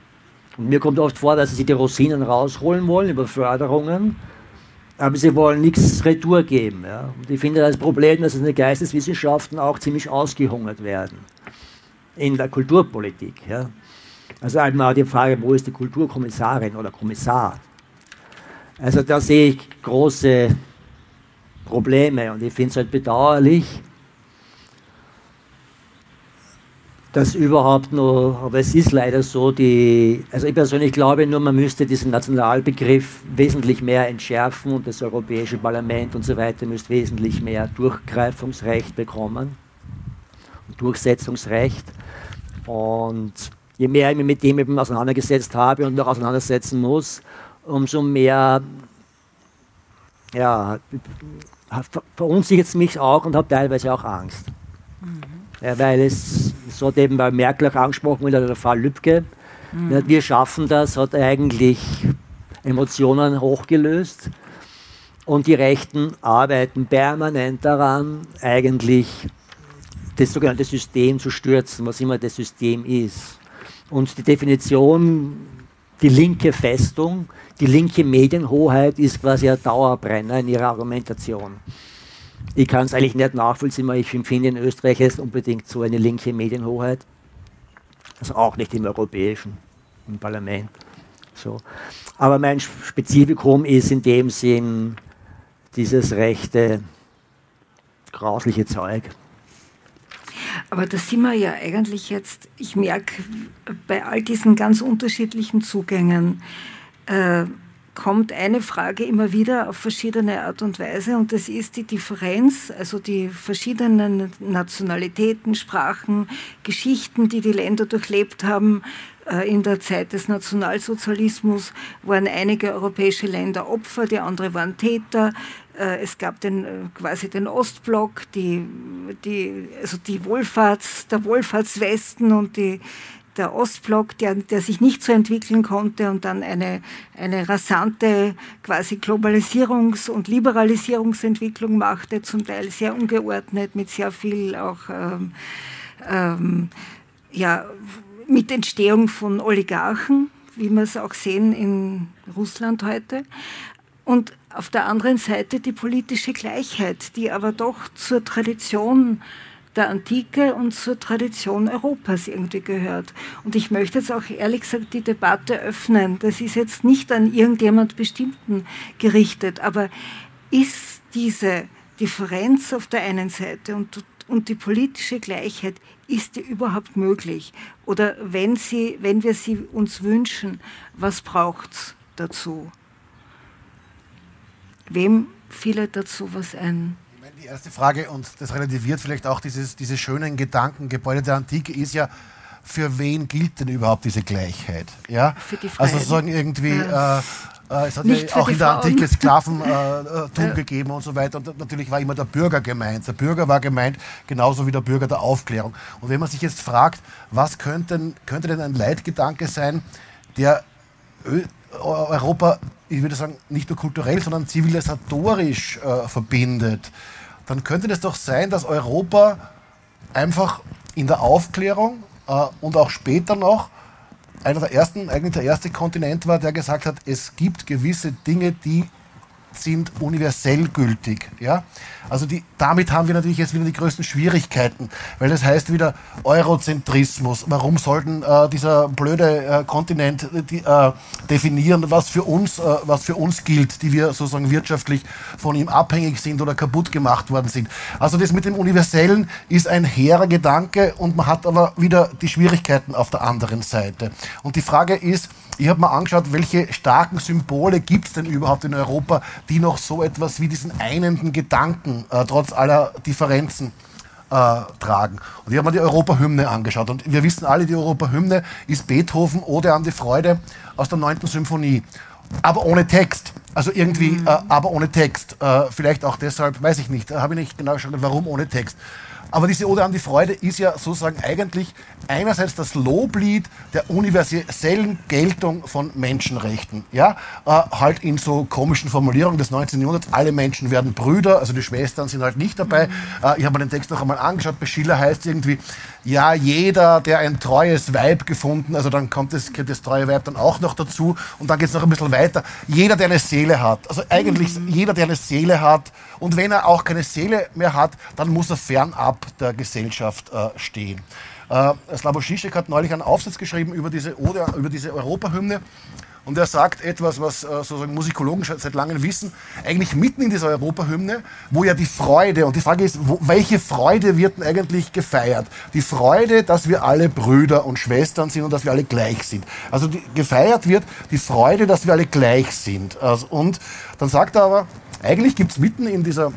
Und mir kommt oft vor, dass sie die Rosinen rausholen wollen über Förderungen, aber sie wollen nichts Retour geben. Ja. Und ich finde das Problem, dass in den Geisteswissenschaften auch ziemlich ausgehungert werden. In der Kulturpolitik. Ja. Also einmal die Frage, wo ist die Kulturkommissarin oder Kommissar? Also da sehe ich große Probleme und ich finde es halt bedauerlich, dass überhaupt nur, aber es ist leider so, die, also ich persönlich glaube nur, man müsste diesen Nationalbegriff wesentlich mehr entschärfen und das Europäische Parlament und so weiter müsste wesentlich mehr Durchgreifungsrecht bekommen, Durchsetzungsrecht und je mehr ich mich mit dem eben auseinandergesetzt habe und noch auseinandersetzen muss, umso mehr ja, verunsichert es mich auch und habe teilweise auch Angst. Mhm. Ja, weil es, so hat eben bei Merkel auch angesprochen wieder der Fall Lübcke, mhm. wir schaffen das, hat eigentlich Emotionen hochgelöst und die Rechten arbeiten permanent daran, eigentlich das sogenannte System zu stürzen, was immer das System ist. Und die Definition, die linke Festung, die linke Medienhoheit ist quasi ein Dauerbrenner in ihrer Argumentation. Ich kann es eigentlich nicht nachvollziehen, weil ich empfinde, in Österreich ist unbedingt so eine linke Medienhoheit. Also auch nicht im europäischen im Parlament. So. Aber mein Spezifikum ist in dem Sinn dieses rechte, grausliche Zeug. Aber da sind wir ja eigentlich jetzt, ich merke bei all diesen ganz unterschiedlichen Zugängen, äh, kommt eine Frage immer wieder auf verschiedene Art und Weise und das ist die Differenz, also die verschiedenen Nationalitäten, Sprachen, Geschichten, die die Länder durchlebt haben. Äh, in der Zeit des Nationalsozialismus waren einige europäische Länder Opfer, die andere waren Täter. Äh, es gab den, äh, quasi den Ostblock, die, die, also die Wohlfahrts, der Wohlfahrtswesten und die, der Ostblock, der, der sich nicht so entwickeln konnte und dann eine, eine rasante quasi Globalisierungs- und Liberalisierungsentwicklung machte, zum Teil sehr ungeordnet, mit sehr viel auch ähm, ähm, ja, mit Entstehung von Oligarchen, wie wir es auch sehen in Russland heute. Und auf der anderen Seite die politische Gleichheit, die aber doch zur Tradition der Antike und zur Tradition Europas irgendwie gehört. Und ich möchte jetzt auch ehrlich gesagt die Debatte öffnen. Das ist jetzt nicht an irgendjemand Bestimmten gerichtet, aber ist diese Differenz auf der einen Seite und, und die politische Gleichheit, ist die überhaupt möglich? Oder wenn, sie, wenn wir sie uns wünschen, was braucht es dazu? Wem fiel dazu was ein? die erste Frage, und das relativiert vielleicht auch dieses, diese schönen Gedanken, Gebäude der Antike, ist ja, für wen gilt denn überhaupt diese Gleichheit? Ja? Für die also sagen irgendwie, ja. äh, es hat Nicht ja auch in der Antike Sklaventum äh, <laughs> gegeben und so weiter. Und natürlich war immer der Bürger gemeint. Der Bürger war gemeint, genauso wie der Bürger der Aufklärung. Und wenn man sich jetzt fragt, was könnte, könnte denn ein Leitgedanke sein, der Europa, ich würde sagen, nicht nur kulturell, sondern zivilisatorisch äh, verbindet, dann könnte es doch sein, dass Europa einfach in der Aufklärung äh, und auch später noch einer der ersten, eigentlich der erste Kontinent war, der gesagt hat, es gibt gewisse Dinge, die sind universell gültig. Ja? Also die, damit haben wir natürlich jetzt wieder die größten Schwierigkeiten, weil das heißt wieder Eurozentrismus. Warum sollten äh, dieser blöde äh, Kontinent äh, die, äh, definieren, was für uns, äh, was für uns gilt, die wir sozusagen wirtschaftlich von ihm abhängig sind oder kaputt gemacht worden sind. Also das mit dem Universellen ist ein hehrer Gedanke und man hat aber wieder die Schwierigkeiten auf der anderen Seite. Und die Frage ist, ich habe mir angeschaut, welche starken Symbole gibt es denn überhaupt in Europa, die noch so etwas wie diesen einenden Gedanken, äh, trotz aller Differenzen, äh, tragen. Und ich habe mir die Europahymne angeschaut. Und wir wissen alle, die Europahymne ist Beethoven Ode an die Freude aus der 9. Symphonie. Aber ohne Text. Also irgendwie, mhm. äh, aber ohne Text. Äh, vielleicht auch deshalb, weiß ich nicht, habe ich nicht genau geschaut, warum ohne Text. Aber diese Ode an die Freude ist ja sozusagen eigentlich einerseits das Loblied der universellen Geltung von Menschenrechten. Ja, äh, halt in so komischen Formulierungen des 19. Jahrhunderts. Alle Menschen werden Brüder, also die Schwestern sind halt nicht dabei. Mhm. Äh, ich habe mir den Text noch einmal angeschaut. Bei Schiller heißt irgendwie, ja, jeder, der ein treues Weib gefunden, also dann kommt das, das treue Weib dann auch noch dazu und dann geht es noch ein bisschen weiter. Jeder, der eine Seele hat, also eigentlich mhm. jeder, der eine Seele hat und wenn er auch keine Seele mehr hat, dann muss er fernab der Gesellschaft äh, stehen. Äh, Slavoj Žižek hat neulich einen Aufsatz geschrieben über diese Ode, über diese Europahymne. Und er sagt etwas, was äh, sozusagen Musikologen seit langem wissen, eigentlich mitten in dieser Europahymne, wo ja die Freude, und die Frage ist, wo, welche Freude wird denn eigentlich gefeiert? Die Freude, dass wir alle Brüder und Schwestern sind und dass wir alle gleich sind. Also die, gefeiert wird die Freude, dass wir alle gleich sind. Also, und dann sagt er aber, eigentlich gibt es mitten in dieser,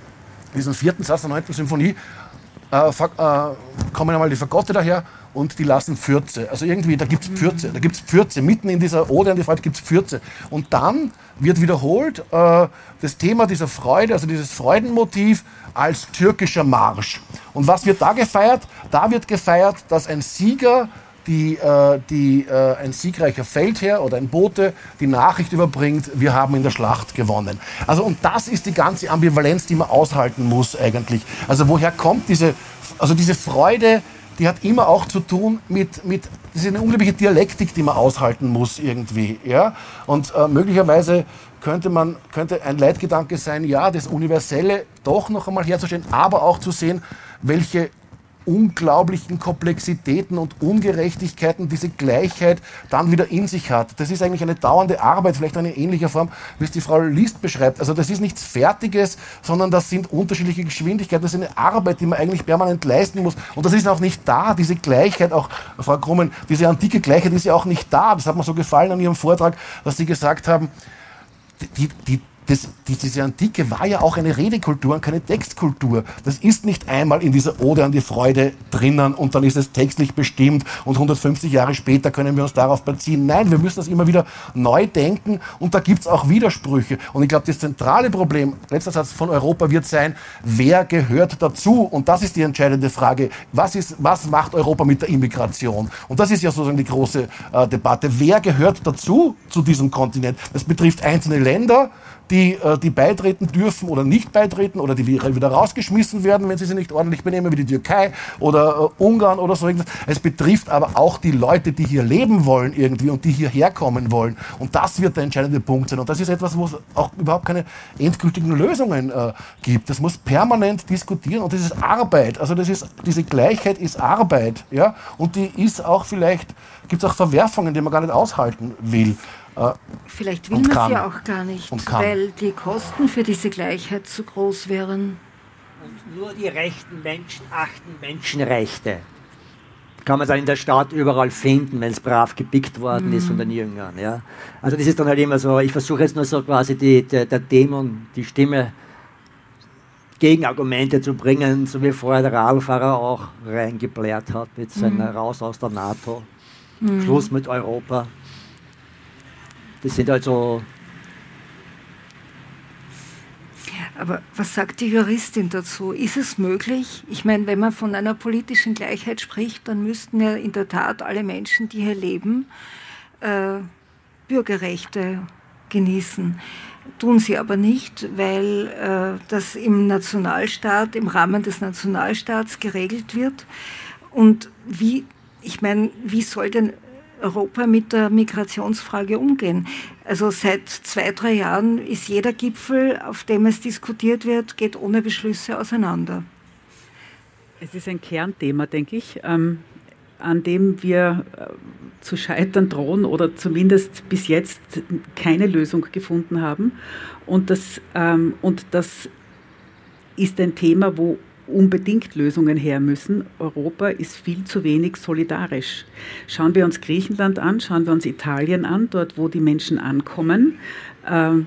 diesem vierten Satz der 9. Symphonie, äh, äh, kommen einmal die Fagotte daher und die lassen Pfürze. Also irgendwie, da gibt es Pfürze, da gibt es Pfürze. Mitten in dieser Ode an die Freude gibt es Pfürze. Und dann wird wiederholt äh, das Thema dieser Freude, also dieses Freudenmotiv als türkischer Marsch. Und was wird da gefeiert? Da wird gefeiert, dass ein Sieger die, äh, die äh, ein siegreicher Feldherr oder ein Bote die Nachricht überbringt, wir haben in der Schlacht gewonnen. Also und das ist die ganze Ambivalenz, die man aushalten muss eigentlich. Also woher kommt diese, also diese Freude, die hat immer auch zu tun mit, mit das ist eine unglaubliche Dialektik, die man aushalten muss irgendwie. Ja? Und äh, möglicherweise könnte, man, könnte ein Leitgedanke sein, ja, das Universelle doch noch einmal herzustellen, aber auch zu sehen, welche unglaublichen Komplexitäten und Ungerechtigkeiten diese Gleichheit dann wieder in sich hat. Das ist eigentlich eine dauernde Arbeit, vielleicht eine ähnliche Form, wie es die Frau List beschreibt. Also das ist nichts Fertiges, sondern das sind unterschiedliche Geschwindigkeiten. Das ist eine Arbeit, die man eigentlich permanent leisten muss. Und das ist auch nicht da, diese Gleichheit, auch Frau Krummen, diese antike Gleichheit ist ja auch nicht da. Das hat mir so gefallen an Ihrem Vortrag, dass Sie gesagt haben, die, die, das, diese Antike war ja auch eine Redekultur und keine Textkultur. Das ist nicht einmal in dieser Ode an die Freude drinnen und dann ist es textlich bestimmt und 150 Jahre später können wir uns darauf beziehen. Nein, wir müssen das immer wieder neu denken und da gibt es auch Widersprüche. Und ich glaube, das zentrale Problem, letzter Satz von Europa wird sein, wer gehört dazu? Und das ist die entscheidende Frage. Was, ist, was macht Europa mit der Immigration? Und das ist ja sozusagen die große äh, Debatte. Wer gehört dazu, zu diesem Kontinent? Das betrifft einzelne Länder, die, äh, die beitreten dürfen oder nicht beitreten oder die wieder rausgeschmissen werden, wenn sie sich nicht ordentlich benehmen, wie die Türkei oder äh, Ungarn oder so. Es betrifft aber auch die Leute, die hier leben wollen irgendwie und die hierher kommen wollen. Und das wird der entscheidende Punkt sein. Und das ist etwas, wo es auch überhaupt keine endgültigen Lösungen äh, gibt. Das muss permanent diskutieren und das ist Arbeit. Also das ist, diese Gleichheit ist Arbeit. Ja? Und die ist auch vielleicht, gibt es auch Verwerfungen, die man gar nicht aushalten will. Äh, Vielleicht will man es ja auch gar nicht, weil die Kosten für diese Gleichheit zu groß wären. Und nur die rechten Menschen achten Menschenrechte. Kann man dann in der Stadt überall finden, wenn es brav gepickt worden mhm. ist von den Jüngern. Ja? Also das ist dann halt immer so, ich versuche jetzt nur so quasi die, der, der Dämon, die Stimme Gegenargumente zu bringen, so wie vorher der Radfahrer auch reingeblärt hat mit seiner mhm. Raus aus der NATO. Mhm. Schluss mit Europa. Das sind also. Aber was sagt die Juristin dazu? Ist es möglich? Ich meine, wenn man von einer politischen Gleichheit spricht, dann müssten ja in der Tat alle Menschen, die hier leben, äh, Bürgerrechte genießen. Tun sie aber nicht, weil äh, das im Nationalstaat, im Rahmen des Nationalstaats geregelt wird. Und wie, ich meine, wie soll denn Europa mit der Migrationsfrage umgehen. Also seit zwei, drei Jahren ist jeder Gipfel, auf dem es diskutiert wird, geht ohne Beschlüsse auseinander. Es ist ein Kernthema, denke ich, ähm, an dem wir äh, zu scheitern drohen oder zumindest bis jetzt keine Lösung gefunden haben. Und das, ähm, und das ist ein Thema, wo unbedingt Lösungen her müssen. Europa ist viel zu wenig solidarisch. Schauen wir uns Griechenland an, schauen wir uns Italien an, dort wo die Menschen ankommen. Ähm,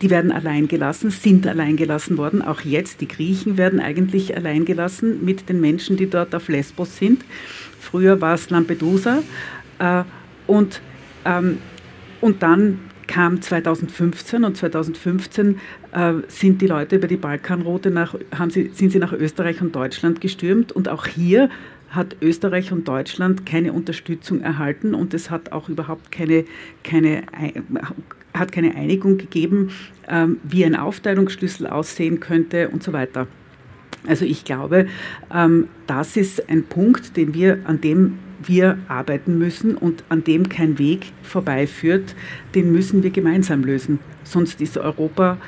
die werden allein gelassen, sind allein gelassen worden. Auch jetzt, die Griechen werden eigentlich allein gelassen mit den Menschen, die dort auf Lesbos sind. Früher war es Lampedusa. Äh, und, ähm, und dann kam 2015 und 2015 äh, sind die Leute über die Balkanroute nach, haben sie, sind sie nach Österreich und Deutschland gestürmt und auch hier hat Österreich und Deutschland keine Unterstützung erhalten und es hat auch überhaupt keine, keine, hat keine Einigung gegeben, ähm, wie ein Aufteilungsschlüssel aussehen könnte und so weiter. Also ich glaube, ähm, das ist ein Punkt, den wir, an dem wir arbeiten müssen und an dem kein Weg vorbeiführt, den müssen wir gemeinsam lösen. Sonst ist Europa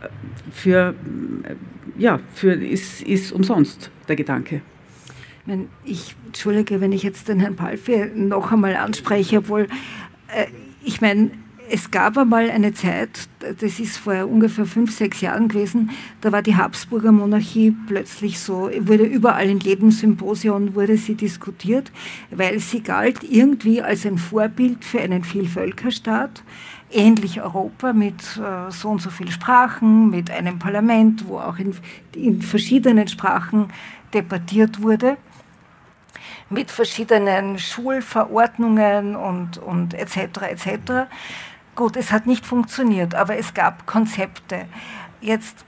äh, für, äh, ja, für, ist, ist umsonst der Gedanke. Ich entschuldige, wenn ich jetzt den Herrn Palfi noch einmal anspreche, obwohl äh, ich meine, es gab einmal eine Zeit, das ist vor ungefähr fünf, sechs Jahren gewesen, da war die Habsburger Monarchie plötzlich so, wurde überall in jedem Symposion wurde sie diskutiert, weil sie galt irgendwie als ein Vorbild für einen Vielvölkerstaat, ähnlich Europa mit äh, so und so vielen Sprachen, mit einem Parlament, wo auch in, in verschiedenen Sprachen debattiert wurde mit verschiedenen Schulverordnungen und, und etc. etc. Gut, es hat nicht funktioniert, aber es gab Konzepte. Jetzt,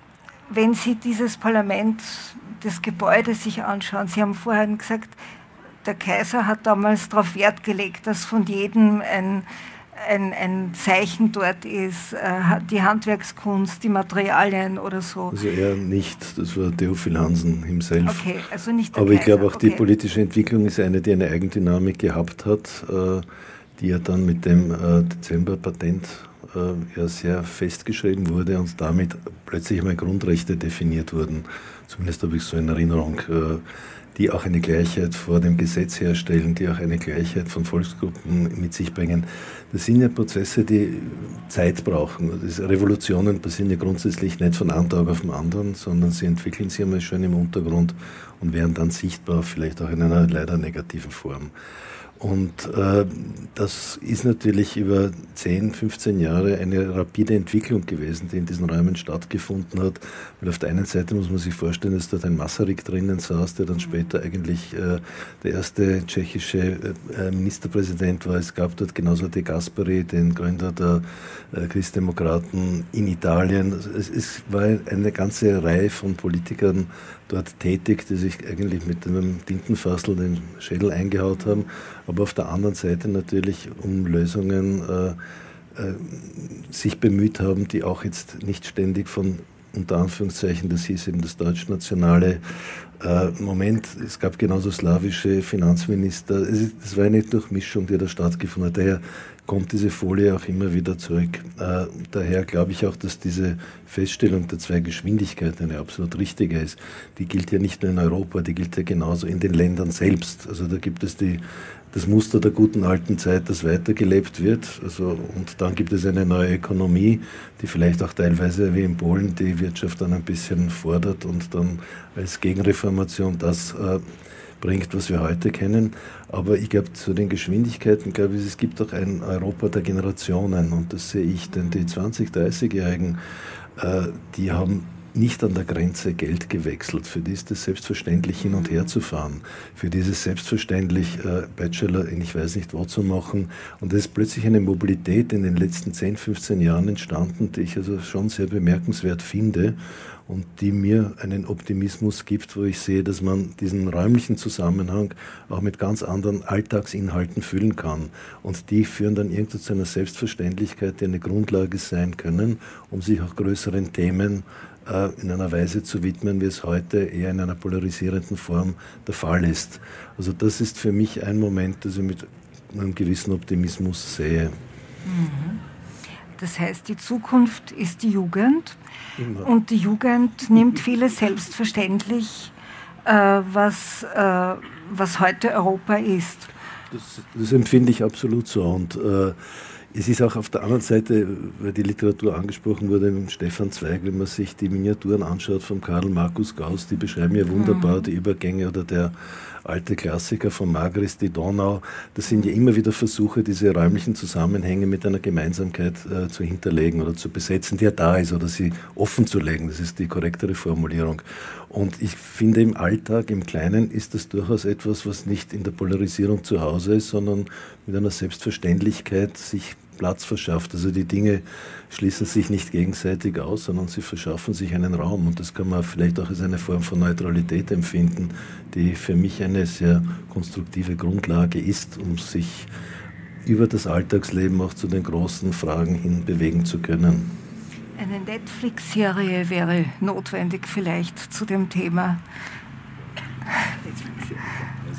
wenn Sie dieses Parlament, das Gebäude sich anschauen, Sie haben vorhin gesagt, der Kaiser hat damals darauf Wert gelegt, dass von jedem ein, ein, ein Zeichen dort ist, äh, die Handwerkskunst, die Materialien oder so. Also er nicht, das war Theophil Hansen himself. Okay, also nicht der Aber Kaiser. ich glaube auch, okay. die politische Entwicklung ist eine, die eine Eigendynamik gehabt hat. Äh, die ja dann mit dem äh, Dezember-Patent äh, ja sehr festgeschrieben wurde und damit plötzlich einmal Grundrechte definiert wurden. Zumindest habe ich so in Erinnerung, äh, die auch eine Gleichheit vor dem Gesetz herstellen, die auch eine Gleichheit von Volksgruppen mit sich bringen. Das sind ja Prozesse, die Zeit brauchen. Revolutionen passieren ja grundsätzlich nicht von einem Tag auf den anderen, sondern sie entwickeln sich einmal schon im Untergrund und werden dann sichtbar, vielleicht auch in einer leider negativen Form. Und äh, das ist natürlich über 10, 15 Jahre eine rapide Entwicklung gewesen, die in diesen Räumen stattgefunden hat. Weil auf der einen Seite muss man sich vorstellen, dass dort ein Masaryk drinnen saß, der dann später eigentlich äh, der erste tschechische äh, Ministerpräsident war. Es gab dort genauso De Gasperi, den Gründer der äh, Christdemokraten in Italien. Es, es war eine ganze Reihe von Politikern dort tätig, die sich eigentlich mit einem Tintenfassel den Schädel eingehaut haben, aber auf der anderen Seite natürlich um Lösungen äh, äh, sich bemüht haben, die auch jetzt nicht ständig von unter Anführungszeichen, das hieß eben das deutschnationale äh, Moment, es gab genauso slawische Finanzminister, es, war eine Durchmischung, die da stattgefunden hat. Daher kommt diese Folie auch immer wieder zurück. Äh, daher glaube ich auch, dass diese Feststellung der zwei Geschwindigkeiten eine absolut richtige ist. Die gilt ja nicht nur in Europa, die gilt ja genauso in den Ländern selbst. Also da gibt es die, das Muster der guten alten Zeit, das weitergelebt wird. Also, und dann gibt es eine neue Ökonomie, die vielleicht auch teilweise wie in Polen die Wirtschaft dann ein bisschen fordert und dann als Gegenreformation das äh, bringt, was wir heute kennen. Aber ich glaube, zu den Geschwindigkeiten, glaube ich, es gibt auch ein Europa der Generationen und das sehe ich, denn die 20-, 30-Jährigen, äh, die haben nicht an der Grenze Geld gewechselt. Für die ist es selbstverständlich, hin und her zu fahren. Für die ist es selbstverständlich, äh, Bachelor in ich weiß nicht wo zu machen. Und es ist plötzlich eine Mobilität in den letzten 10, 15 Jahren entstanden, die ich also schon sehr bemerkenswert finde und die mir einen Optimismus gibt, wo ich sehe, dass man diesen räumlichen Zusammenhang auch mit ganz anderen Alltagsinhalten füllen kann. Und die führen dann irgendwo zu einer Selbstverständlichkeit, die eine Grundlage sein können, um sich auch größeren Themen äh, in einer Weise zu widmen, wie es heute eher in einer polarisierenden Form der Fall ist. Also das ist für mich ein Moment, das ich mit einem gewissen Optimismus sehe. Mhm. Das heißt, die Zukunft ist die Jugend Immer. und die Jugend nimmt vieles selbstverständlich, äh, was, äh, was heute Europa ist. Das, das, empfinde ich absolut so. Und äh, es ist auch auf der anderen Seite, weil die Literatur angesprochen wurde, mit Stefan Zweig, wenn man sich die Miniaturen anschaut von Karl Markus Gauss, die beschreiben ja wunderbar mhm. die Übergänge oder der alte Klassiker von Margris, die Donau. Das sind ja immer wieder Versuche, diese räumlichen Zusammenhänge mit einer Gemeinsamkeit äh, zu hinterlegen oder zu besetzen, die ja da ist, oder sie offen zu legen. Das ist die korrektere Formulierung. Und ich finde, im Alltag, im Kleinen, ist das durchaus etwas, was nicht in der Polarisierung zu Hause ist, sondern mit einer Selbstverständlichkeit sich Platz verschafft. Also die Dinge schließen sich nicht gegenseitig aus, sondern sie verschaffen sich einen Raum. Und das kann man vielleicht auch als eine Form von Neutralität empfinden, die für mich eine sehr konstruktive Grundlage ist, um sich über das Alltagsleben auch zu den großen Fragen hin bewegen zu können. Eine Netflix-Serie wäre notwendig vielleicht zu dem Thema.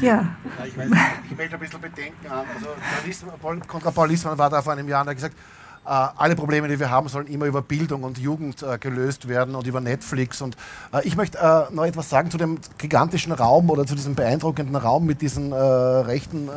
Ja. Ich, weiß, ich melde ein bisschen Bedenken an. Also Kontra Paul Liesmann war da vor einem Jahr und hat gesagt, äh, alle Probleme, die wir haben, sollen immer über Bildung und Jugend äh, gelöst werden und über Netflix. Und äh, ich möchte noch etwas sagen zu dem gigantischen Raum oder zu diesem beeindruckenden Raum mit diesen rechten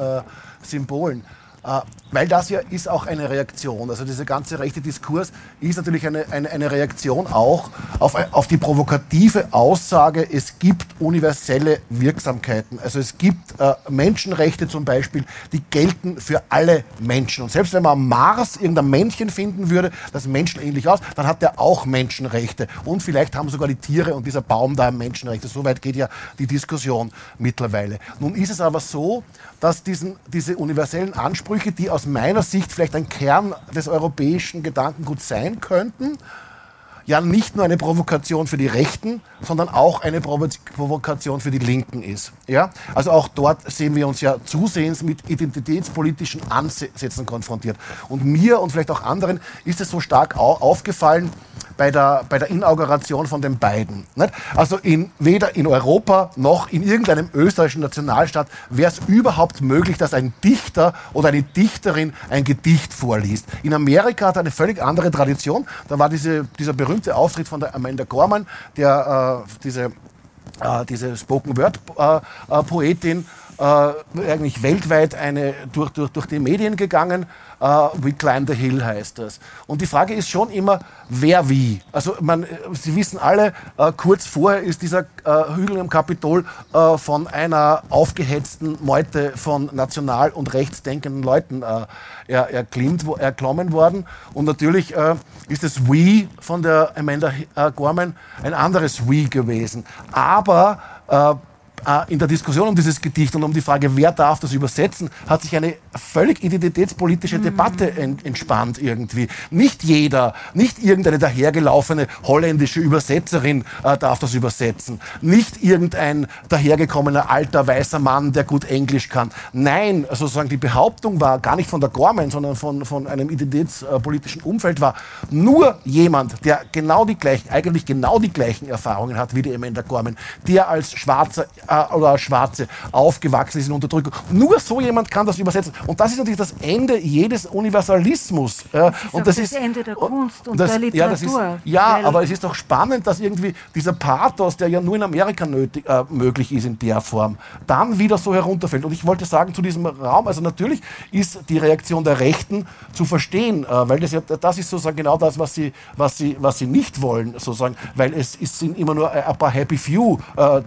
Symbolen. Äh, weil das ja ist auch eine Reaktion. Also dieser ganze rechte Diskurs ist natürlich eine, eine, eine Reaktion auch auf, auf die provokative Aussage, es gibt universelle Wirksamkeiten. Also es gibt äh, Menschenrechte zum Beispiel, die gelten für alle Menschen. Und selbst wenn man am Mars irgendein Männchen finden würde, das menschenähnlich aus, dann hat der auch Menschenrechte. Und vielleicht haben sogar die Tiere und dieser Baum da Menschenrechte. Soweit geht ja die Diskussion mittlerweile. Nun ist es aber so, dass diesen, diese universellen Ansprüche, die aus meiner Sicht vielleicht ein Kern des europäischen Gedankenguts sein könnten, ja nicht nur eine Provokation für die Rechten, sondern auch eine Provokation für die Linken ist. Ja? Also auch dort sehen wir uns ja zusehends mit identitätspolitischen Ansätzen konfrontiert. Und mir und vielleicht auch anderen ist es so stark aufgefallen, bei der, bei der Inauguration von den beiden. Nicht? Also in, weder in Europa noch in irgendeinem österreichischen Nationalstaat wäre es überhaupt möglich, dass ein Dichter oder eine Dichterin ein Gedicht vorliest. In Amerika hat eine völlig andere Tradition. Da war diese, dieser berühmte Auftritt von der Amanda Gorman, der äh, diese, äh, diese Spoken Word äh, äh Poetin äh, eigentlich weltweit eine, durch, durch, durch die Medien gegangen Uh, We Climb the Hill heißt das. Und die Frage ist schon immer, wer wie. Also man, Sie wissen alle, uh, kurz vorher ist dieser uh, Hügel im Kapitol von einer aufgehetzten Meute von national- und rechtsdenkenden Leuten er, erklimmt, erklommen worden. Und natürlich ist das We von der Amanda Gorman ein anderes We gewesen. Aber äh, in der Diskussion um dieses Gedicht und um die Frage, wer darf das übersetzen, hat sich eine völlig identitätspolitische mhm. Debatte entspannt irgendwie. Nicht jeder, nicht irgendeine dahergelaufene holländische Übersetzerin äh, darf das übersetzen. Nicht irgendein dahergekommener alter weißer Mann, der gut Englisch kann. Nein, sozusagen die Behauptung war gar nicht von der Gorman, sondern von, von einem identitätspolitischen Umfeld war, nur jemand, der genau die gleichen, eigentlich genau die gleichen Erfahrungen hat wie die Amanda Gorman, der als schwarzer äh, oder Schwarze aufgewachsen ist in Unterdrückung. Nur so jemand kann das übersetzen. Und das ist natürlich das Ende jedes Universalismus. Das ist und das, das ist Ende der Kunst und das, der Literatur. Ja, das ist, ja aber es ist doch spannend, dass irgendwie dieser Pathos, der ja nur in Amerika nötig, äh, möglich ist in der Form, dann wieder so herunterfällt. Und ich wollte sagen zu diesem Raum, also natürlich ist die Reaktion der Rechten zu verstehen, äh, weil das ja, das ist sozusagen genau das, was sie, was sie, was sie nicht wollen, sozusagen, weil es, es sind immer nur ein paar Happy Few, äh,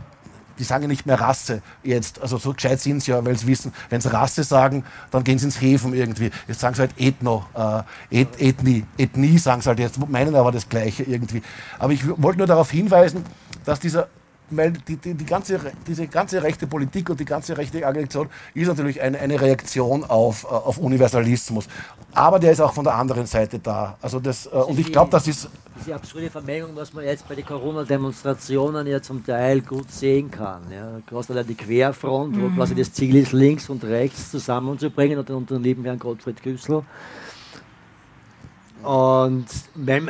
die sagen ja nicht mehr Rasse jetzt. Also so gescheit sind sie ja, weil sie wissen, wenn sie Rasse sagen, dann gehen sie ins Häfen irgendwie. Jetzt sagen sie halt Ethno, äh, Eth, Ethnie, Ethnie sagen sie halt jetzt, meinen aber das Gleiche irgendwie. Aber ich wollte nur darauf hinweisen, dass dieser weil die, die, die, ganze, diese ganze rechte Politik und die ganze rechte Agitation ist natürlich eine, eine Reaktion auf, äh, auf Universalismus. Aber der ist auch von der anderen Seite da. Also das, äh, und ich glaube, das ist. Diese absurde Vermengung, was man jetzt bei den Corona-Demonstrationen ja zum Teil gut sehen kann. Ja. Quasi die Querfront, mhm. wo quasi das Ziel ist, links und rechts zusammenzubringen und unter neben Herrn Gottfried Güssel. Und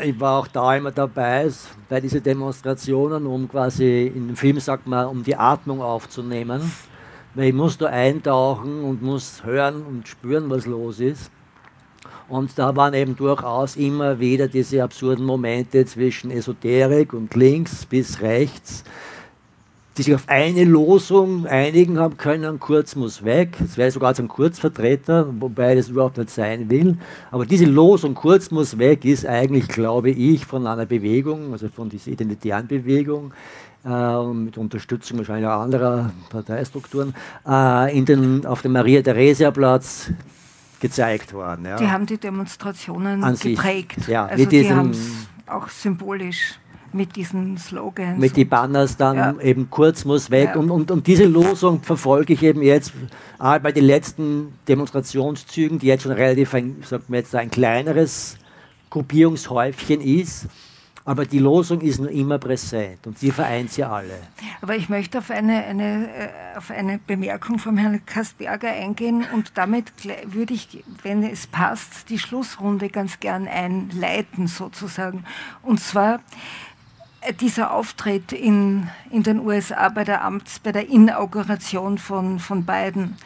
ich war auch da immer dabei bei diesen Demonstrationen, um quasi in dem Film sagt man, um die Atmung aufzunehmen. Weil ich muss da eintauchen und muss hören und spüren, was los ist. Und da waren eben durchaus immer wieder diese absurden Momente zwischen Esoterik und links bis rechts, die sich auf eine Losung einigen haben können, Kurz muss weg. Das wäre sogar ein Kurzvertreter, wobei das überhaupt nicht sein will. Aber diese Losung Kurz muss weg ist eigentlich, glaube ich, von einer Bewegung, also von dieser identitären Bewegung, äh, mit Unterstützung wahrscheinlich auch anderer Parteistrukturen, äh, in den, auf dem Maria-Theresia-Platz gezeigt worden. Ja. Die haben die Demonstrationen An geprägt. ja, also mit die diesem- haben es auch symbolisch mit diesen Slogans. mit die Banners dann Ja. eben kurz muss weg. Ja. Und, und, und diese Losung verfolge ich eben jetzt ah, bei den letzten Demonstrationszügen, die jetzt schon relativ ein, sagt man jetzt, ein kleineres Gruppierungshäufchen ist. Aber die Losung ist noch immer präsent und sie vereint sie alle. Aber ich möchte auf eine, eine, äh, auf eine Bemerkung von Herrn Kastberger eingehen und damit würde ich, wenn es passt, die Schlussrunde ganz gern einleiten sozusagen. Und zwar äh, dieser Auftritt in, in den USA bei der Amts, bei der Inauguration von, von Biden,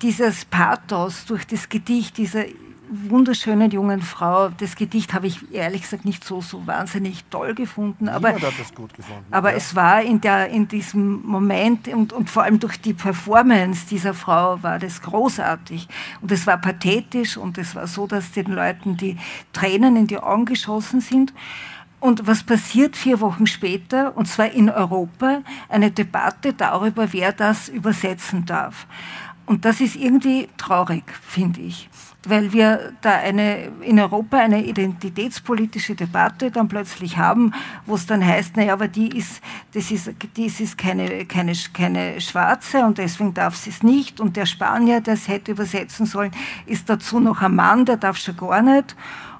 dieses Pathos durch das Gedicht dieser wunderschönen jungen Frau, das Gedicht habe ich ehrlich gesagt nicht so, so wahnsinnig toll gefunden, aber Niemand hat das gut gefunden. aber ja. es war in, der, in diesem Moment und, und vor allem durch die Performance dieser Frau war das großartig. Und es war pathetisch und es war so, dass den Leuten die Tränen in die Augen geschossen sind. Und was passiert vier Wochen später, und zwar in Europa, eine Debatte darüber, wer das übersetzen darf. Und das ist irgendwie traurig, finde ich weil wir da eine, in Europa eine identitätspolitische Debatte dann plötzlich haben, wo es dann heißt, naja, aber die ist, das ist, dies ist keine, keine, keine Schwarze und deswegen darf sie es nicht. Und der Spanier, der es hätte übersetzen sollen, ist dazu noch ein Mann, der darf schon gar nicht.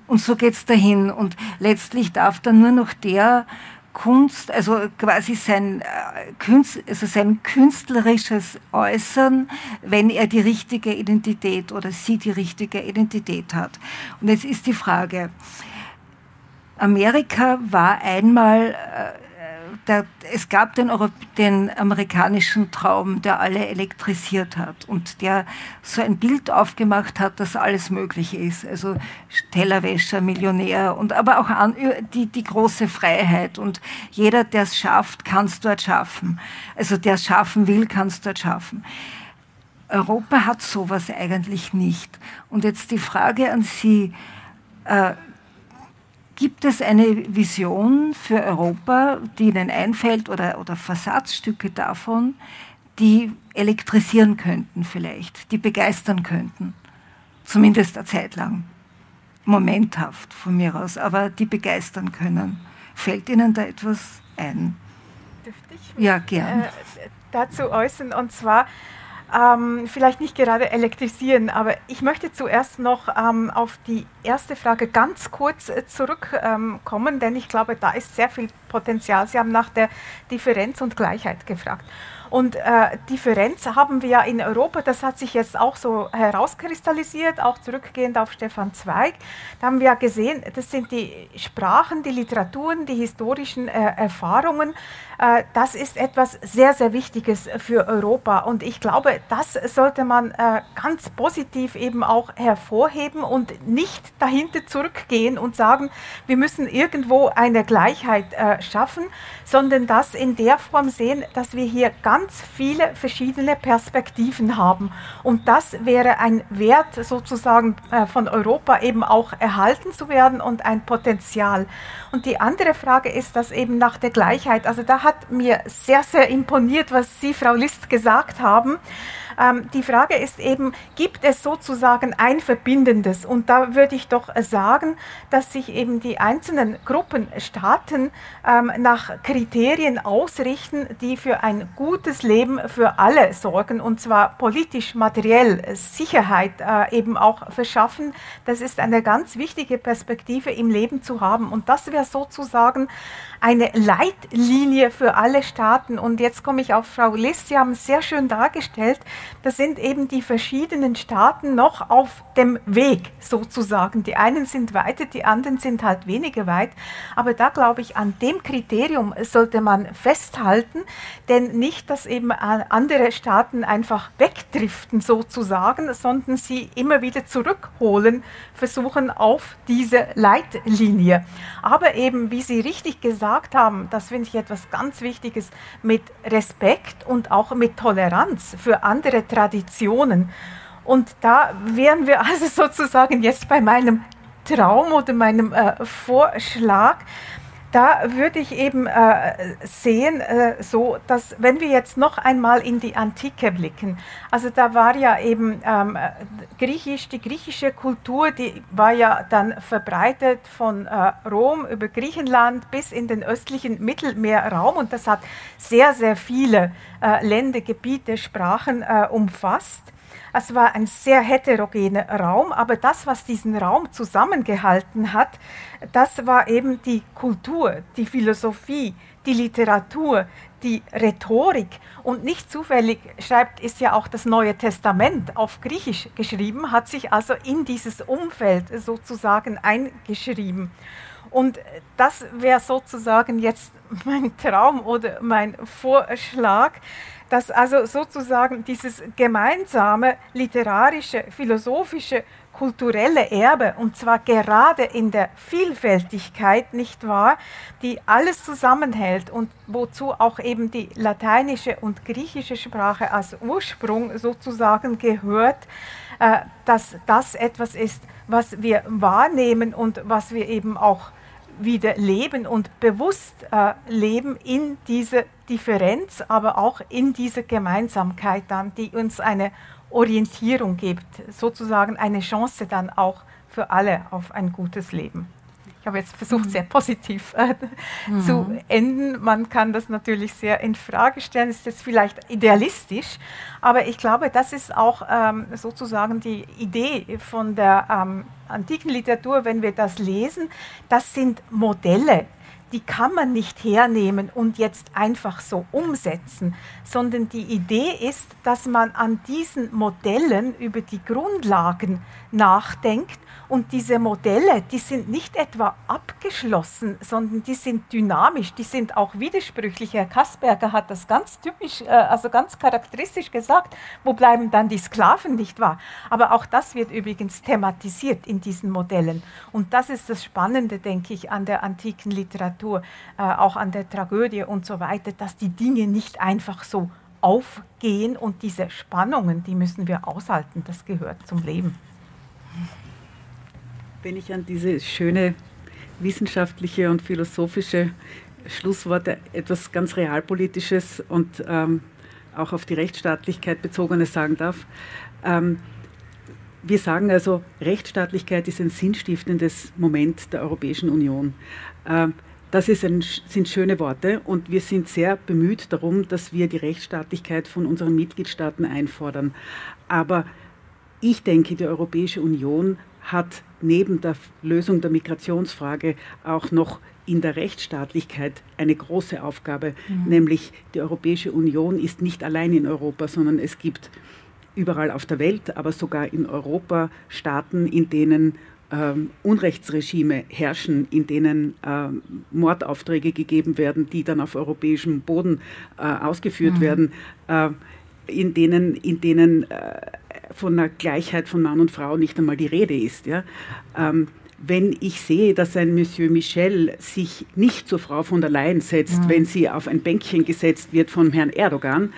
Und so geht's dahin. Und letztlich darf dann nur noch der Kunst, also quasi sein, äh, also sein künstlerisches Äußern, wenn er die richtige Identität oder sie die richtige Identität hat. Und jetzt ist die Frage, Amerika war einmal, äh, der, es gab den, den amerikanischen Traum, der alle elektrisiert hat und der so ein Bild aufgemacht hat, dass alles möglich ist. Also Tellerwäscher, Millionär und aber auch an, die, die große Freiheit. Und jeder, der es schafft, kann es dort schaffen. Also der es schaffen will, kann es dort schaffen. Europa hat sowas eigentlich nicht. Und jetzt die Frage an Sie. Äh, Gibt es eine Vision für Europa, die Ihnen einfällt oder, oder Versatzstücke davon, die elektrisieren könnten vielleicht, die begeistern könnten? Zumindest eine Zeit lang. Momenthaft von mir aus, aber die begeistern können. Fällt Ihnen da etwas ein? Dürfte ich Ja, gern. äh, dazu äußern? Und zwar ähm, vielleicht nicht gerade elektrisieren, aber ich möchte zuerst noch ähm, auf die erste Frage ganz kurz äh, zurückkommen, denn ich glaube, da ist sehr viel Potenzial. Sie haben nach der Differenz und Gleichheit gefragt. Und äh, Differenz haben wir ja in Europa, das hat sich jetzt auch so herauskristallisiert, auch zurückgehend auf Stefan Zweig. Da haben wir ja gesehen, das sind die Sprachen, die Literaturen, die historischen äh, Erfahrungen. Äh, das ist etwas sehr, sehr Wichtiges für Europa. Und ich glaube, das sollte man äh, ganz positiv eben auch hervorheben und nicht dahinter zurückgehen und sagen, wir müssen irgendwo eine Gleichheit äh, schaffen, sondern das in der Form sehen, dass wir hier ganz viele verschiedene Perspektiven haben. Und das wäre ein Wert sozusagen von Europa eben auch erhalten zu werden und ein Potenzial. Und die andere Frage ist, dass eben nach der Gleichheit, also da hat mir sehr, sehr imponiert, was Sie, Frau List, gesagt haben. Ähm, die Frage ist eben, gibt es sozusagen ein Verbindendes? Und da würde ich doch sagen, dass sich eben die einzelnen Gruppenstaaten ähm, nach Kriterien ausrichten, die für ein gutes Leben für alle sorgen, und zwar politisch, materiell, Sicherheit äh, eben auch verschaffen. Das ist eine ganz wichtige Perspektive im Leben zu haben. Und das wäre sozusagen eine Leitlinie für alle Staaten. Und jetzt komme ich auf Frau Liss. Sie haben es sehr schön dargestellt, da sind eben die verschiedenen Staaten noch auf dem Weg sozusagen. Die einen sind weiter, die anderen sind halt weniger weit. Aber da glaube ich, an dem Kriterium sollte man festhalten, denn nicht, dass eben andere Staaten einfach wegdriften sozusagen, sondern sie immer wieder zurückholen, versuchen auf diese Leitlinie. Aber eben, wie Sie richtig gesagt haben, das finde ich etwas ganz Wichtiges, mit Respekt und auch mit Toleranz für andere Traditionen. Und da wären wir also <laughs> sozusagen jetzt bei meinem Traum oder meinem äh, Vorschlag, da würde ich eben äh, sehen, äh, so, dass wenn wir jetzt noch einmal in die Antike blicken, also da war ja eben ähm, griechisch, die griechische Kultur, die war ja dann verbreitet von äh, Rom über Griechenland bis in den östlichen Mittelmeerraum und das hat sehr, sehr viele äh, Länder, Gebiete, Sprachen äh, umfasst. Es war ein sehr heterogener Raum, aber das, was diesen Raum zusammengehalten hat, das war eben die Kultur, die Philosophie, die Literatur, die Rhetorik. Und nicht zufällig schreibt, ist ja auch das Neue Testament auf Griechisch geschrieben, hat sich also in dieses Umfeld sozusagen eingeschrieben. Und das wäre sozusagen jetzt <laughs> mein Traum oder mein Vorschlag, dass also sozusagen dieses gemeinsame literarische, philosophische, kulturelle Erbe, und zwar gerade in der Vielfältigkeit, nicht wahr, die alles zusammenhält und wozu auch eben die lateinische und griechische Sprache als Ursprung sozusagen gehört, äh, dass das etwas ist, was wir wahrnehmen und was wir eben auch wieder leben und bewusst äh, leben in dieser Differenz, aber auch in dieser Gemeinsamkeit dann, die uns eine Orientierung gibt, sozusagen eine Chance dann auch für alle auf ein gutes Leben. Ich habe jetzt versucht, mhm. sehr positiv äh, mhm. zu enden. Man kann das natürlich sehr in Frage stellen. Ist jetzt vielleicht idealistisch, aber ich glaube, das ist auch ähm, sozusagen die Idee von der ähm, antiken Literatur, wenn wir das lesen. Das sind Modelle, die kann man nicht hernehmen und jetzt einfach so umsetzen, sondern die Idee ist, dass man an diesen Modellen über die Grundlagen nachdenkt und diese Modelle, die sind nicht etwa abgeschlossen, sondern die sind dynamisch, die sind auch widersprüchlich. Herr Kasperger hat das ganz typisch, äh, also ganz charakteristisch gesagt. Wo bleiben dann die Sklaven, nicht wahr? Aber auch das wird übrigens thematisiert in diesen Modellen. Und das ist das Spannende, denke ich, an der antiken Literatur, äh, auch an der Tragödie und so weiter, dass die Dinge nicht einfach so aufgehen und diese Spannungen, die müssen wir aushalten. Das gehört zum Leben. Wenn ich an diese schöne wissenschaftliche und philosophische Schlussworte etwas ganz Realpolitisches und ähm, auch auf die Rechtsstaatlichkeit bezogenes sagen darf. Ähm, wir sagen also, Rechtsstaatlichkeit ist ein sinnstiftendes Moment der Europäischen Union. Ähm, das ein, sind schöne Worte und wir sind sehr bemüht darum, dass wir die Rechtsstaatlichkeit von unseren Mitgliedstaaten einfordern. Aber ich denke, die Europäische Union hat neben der Lösung der Migrationsfrage auch noch in der Rechtsstaatlichkeit eine große Aufgabe, mhm. nämlich die Europäische Union ist nicht allein in Europa, sondern es gibt überall auf der Welt, aber sogar in Europa Staaten, in denen ähm, Unrechtsregime herrschen, in denen ähm, Mordaufträge gegeben werden, die dann auf europäischem Boden äh, ausgeführt mhm. werden, äh, in denen, in denen äh, von einer Gleichheit von Mann und Frau nicht einmal die Rede ist. Ja? Ähm, wenn ich sehe, dass ein Monsieur Michel sich nicht zur Frau von der Leyen setzt, ja. wenn sie auf ein Bänkchen gesetzt wird von Herrn Erdogan,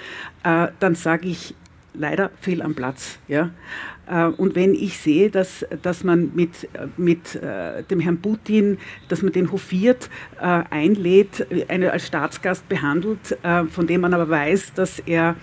äh, dann sage ich leider fehl am Platz. Ja? Äh, und wenn ich sehe, dass, dass man mit, mit äh, dem Herrn Putin, dass man den hofiert, äh, einlädt, eine, als Staatsgast behandelt, von dem man aber weiß, dass er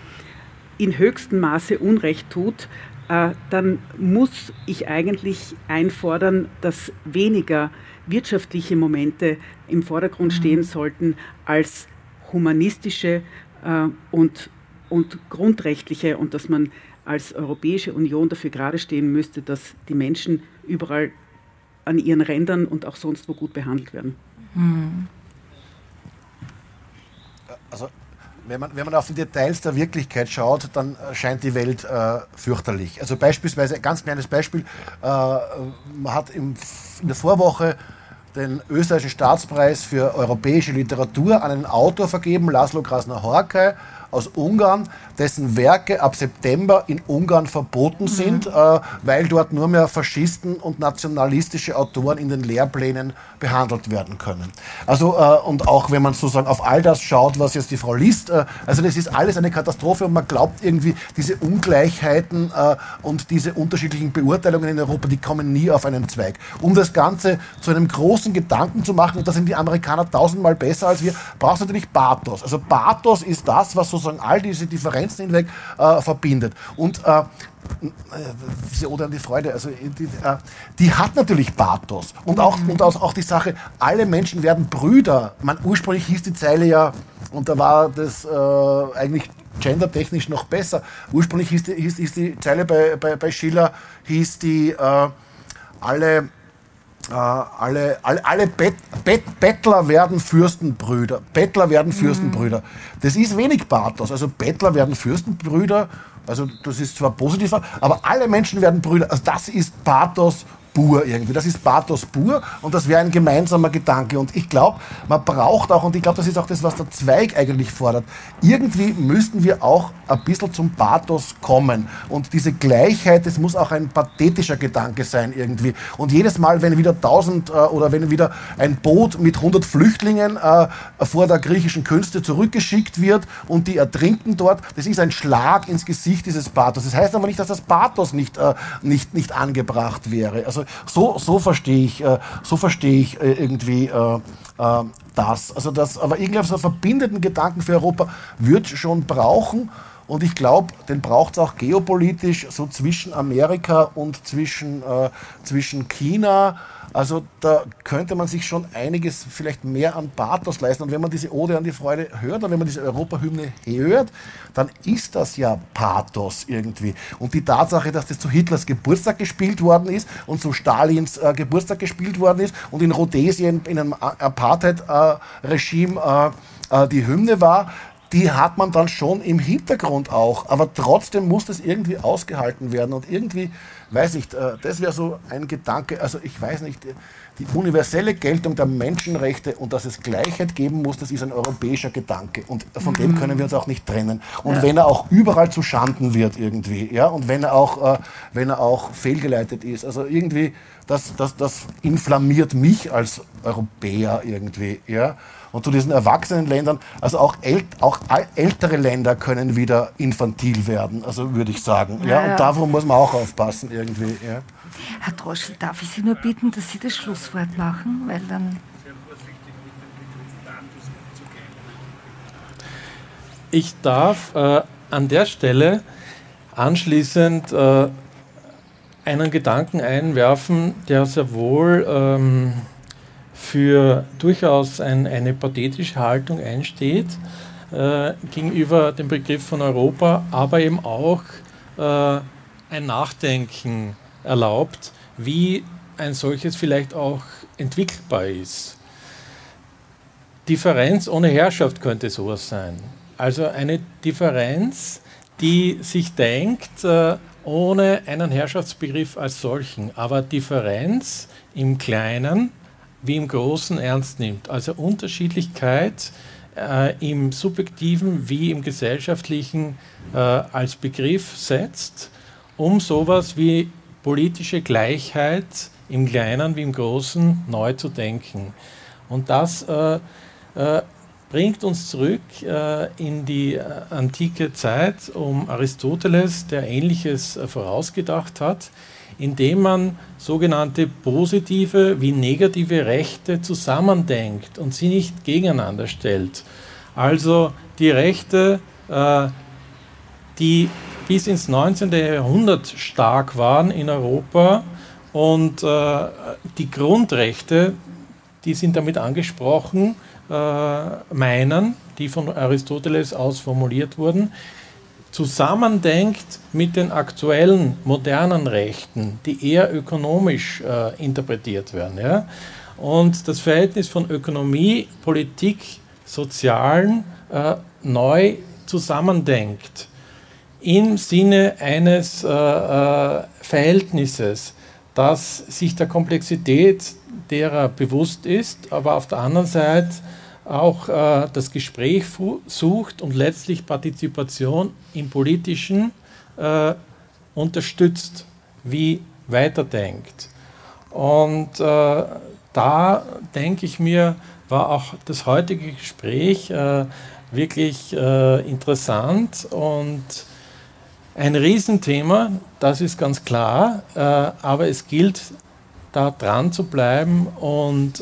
in höchstem Maße Unrecht tut, äh, dann muss ich eigentlich einfordern, dass weniger wirtschaftliche Momente im Vordergrund mhm. stehen sollten als humanistische äh, und, und grundrechtliche und dass man als Europäische Union dafür gerade stehen müsste, dass die Menschen überall an ihren Rändern und auch sonst wo gut behandelt werden. Mhm. Also wenn man, wenn man auf die Details der Wirklichkeit schaut, dann äh, scheint die Welt äh, fürchterlich. Also beispielsweise, ganz kleines Beispiel, äh, man hat im, in der Vorwoche den österreichischen Staatspreis für europäische Literatur an einen Autor vergeben, Laszlo Krasner-Horkay aus Ungarn, dessen Werke ab September in Ungarn verboten mhm. sind, äh, weil dort nur mehr Faschisten und nationalistische Autoren in den Lehrplänen behandelt werden können. Also äh, und auch wenn man sozusagen auf all das schaut, was jetzt die Frau liest, äh, also das ist alles eine Katastrophe und man glaubt irgendwie diese Ungleichheiten äh, und diese unterschiedlichen Beurteilungen in Europa, die kommen nie auf einen Zweig. Um das Ganze zu einem großen Gedanken zu machen, und da sind die Amerikaner tausendmal besser als wir, braucht es natürlich Pathos. Also Pathos ist das, was sozusagen all diese Differenzen Grenzen hinweg äh, verbindet. Und äh, diese Ode an die Freude, also die, äh, die, hat natürlich Pathos. Und auch, und auch die Sache, alle Menschen werden Brüder. Man, ursprünglich hieß die Zeile ja, und da war das äh, eigentlich gendertechnisch noch besser. Ursprünglich hieß die, hieß, hieß die Zeile bei, bei, bei Schiller, hieß die äh, alle äh, alle, alle, alle Bet, Bet, Bettler werden Fürstenbrüder. Bettler werden mhm. Fürstenbrüder. Das ist wenig Pathos. Also Bettler werden Fürstenbrüder. Also das ist zwar positiver, aber alle Menschen werden Brüder. Also das ist Pathos pur irgendwie. Das ist Pathos pur und das wäre ein gemeinsamer Gedanke. Und ich glaube, man braucht auch, und ich glaube, das ist auch das, was der Zweig eigentlich fordert, irgendwie müssten wir auch ein bisschen zum Pathos kommen. Und diese Gleichheit, das muss auch ein pathetischer Gedanke sein irgendwie. Und jedes Mal, wenn wieder 1000 äh, oder wenn wieder ein Boot mit 100 Flüchtlingen äh, vor der griechischen Künste zurückgeschickt wird und die ertrinken dort, das ist ein Schlag ins Gesicht dieses Pathos. Das heißt aber nicht, dass das Pathos nicht, äh, nicht, nicht angebracht wäre. Also so, so verstehe ich, äh, so verstehe ich äh, irgendwie äh, das. Also das, aber glaube, so einen verbindenden Gedanken für Europa wird schon brauchen. Und ich glaube, den braucht es auch geopolitisch, so zwischen Amerika und zwischen, zwischen China also da könnte man sich schon einiges vielleicht mehr an Pathos leisten. Und wenn man diese Ode an die Freude hört und wenn man diese Europahymne hört, dann ist das ja Pathos irgendwie. Und die Tatsache, dass das zu Hitlers Geburtstag gespielt worden ist und zu Stalins äh, Geburtstag gespielt worden ist und in Rhodesien in einem Apartheid-Regime äh, äh, die Hymne war, die hat man dann schon im Hintergrund auch. Aber trotzdem muss das irgendwie ausgehalten werden. Und irgendwie, weiß nicht, äh, das wäre so ein Gedanke, also ich weiß nicht, die universelle Geltung der Menschenrechte und dass es Gleichheit geben muss, das ist ein europäischer Gedanke. Und von mhm. dem können wir uns auch nicht trennen. Und ja. wenn er auch überall zu Schanden wird irgendwie, ja, und wenn er auch, äh, wenn er auch fehlgeleitet ist, also irgendwie, das, das, das inflammiert mich als Europäer irgendwie, ja und zu diesen erwachsenen Ländern, also auch, ält, auch ältere Länder können wieder infantil werden, also würde ich sagen. Ja, ja, ja. Und davon muss man auch aufpassen irgendwie. Ja. Herr Droschel, darf ich Sie nur bitten, dass Sie das Schlusswort machen, weil dann... Ich darf äh, an der Stelle anschließend äh, einen Gedanken einwerfen, der sehr wohl ähm, für durchaus ein, eine pathetische Haltung einsteht äh, gegenüber dem Begriff von Europa, aber eben auch äh, ein Nachdenken erlaubt, wie ein solches vielleicht auch entwickelbar ist. Differenz ohne Herrschaft könnte sowas sein. Also eine Differenz, die sich denkt, äh, ohne einen Herrschaftsbegriff als solchen, aber Differenz im Kleinen, wie im Großen ernst nimmt. Also Unterschiedlichkeit äh, im subjektiven wie im gesellschaftlichen äh, als Begriff setzt, um sowas wie politische Gleichheit im Kleinen wie im Großen neu zu denken. Und das äh, äh bringt uns zurück äh, in die äh, antike Zeit um Aristoteles, der Ähnliches vorausgedacht hat indem man sogenannte positive wie negative Rechte zusammendenkt und sie nicht gegeneinander stellt. Also die Rechte, äh, die bis ins 19. Jahrhundert stark waren in Europa und äh, die Grundrechte, die sind damit angesprochen, äh, meinen, die von Aristoteles aus formuliert wurden, zusammendenkt mit den aktuellen modernen Rechten, die eher ökonomisch äh, interpretiert werden. Ja? Und das Verhältnis von Ökonomie, Politik, Sozialen äh, neu zusammendenkt im Sinne eines äh, äh, Verhältnisses, das sich der Komplexität derer bewusst ist, aber auf der anderen Seite auch äh, das Gespräch sucht und letztlich Partizipation im Politischen äh, unterstützt, wie weiterdenkt. Und äh, da denke ich mir, war auch das heutige Gespräch äh, wirklich äh, interessant und ein Riesenthema, das ist ganz klar, äh, aber es gilt, da dran zu bleiben und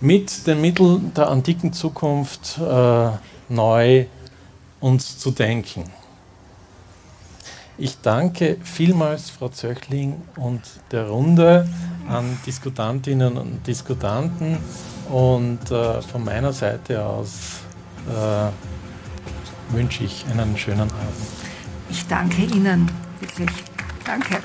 mit den Mitteln der antiken Zukunft äh, neu uns zu denken. Ich danke vielmals Frau Zöchling und der Runde an Diskutantinnen und Diskutanten und äh, von meiner Seite aus äh, wünsche ich einen schönen Abend. Ich danke Ihnen wirklich. Danke.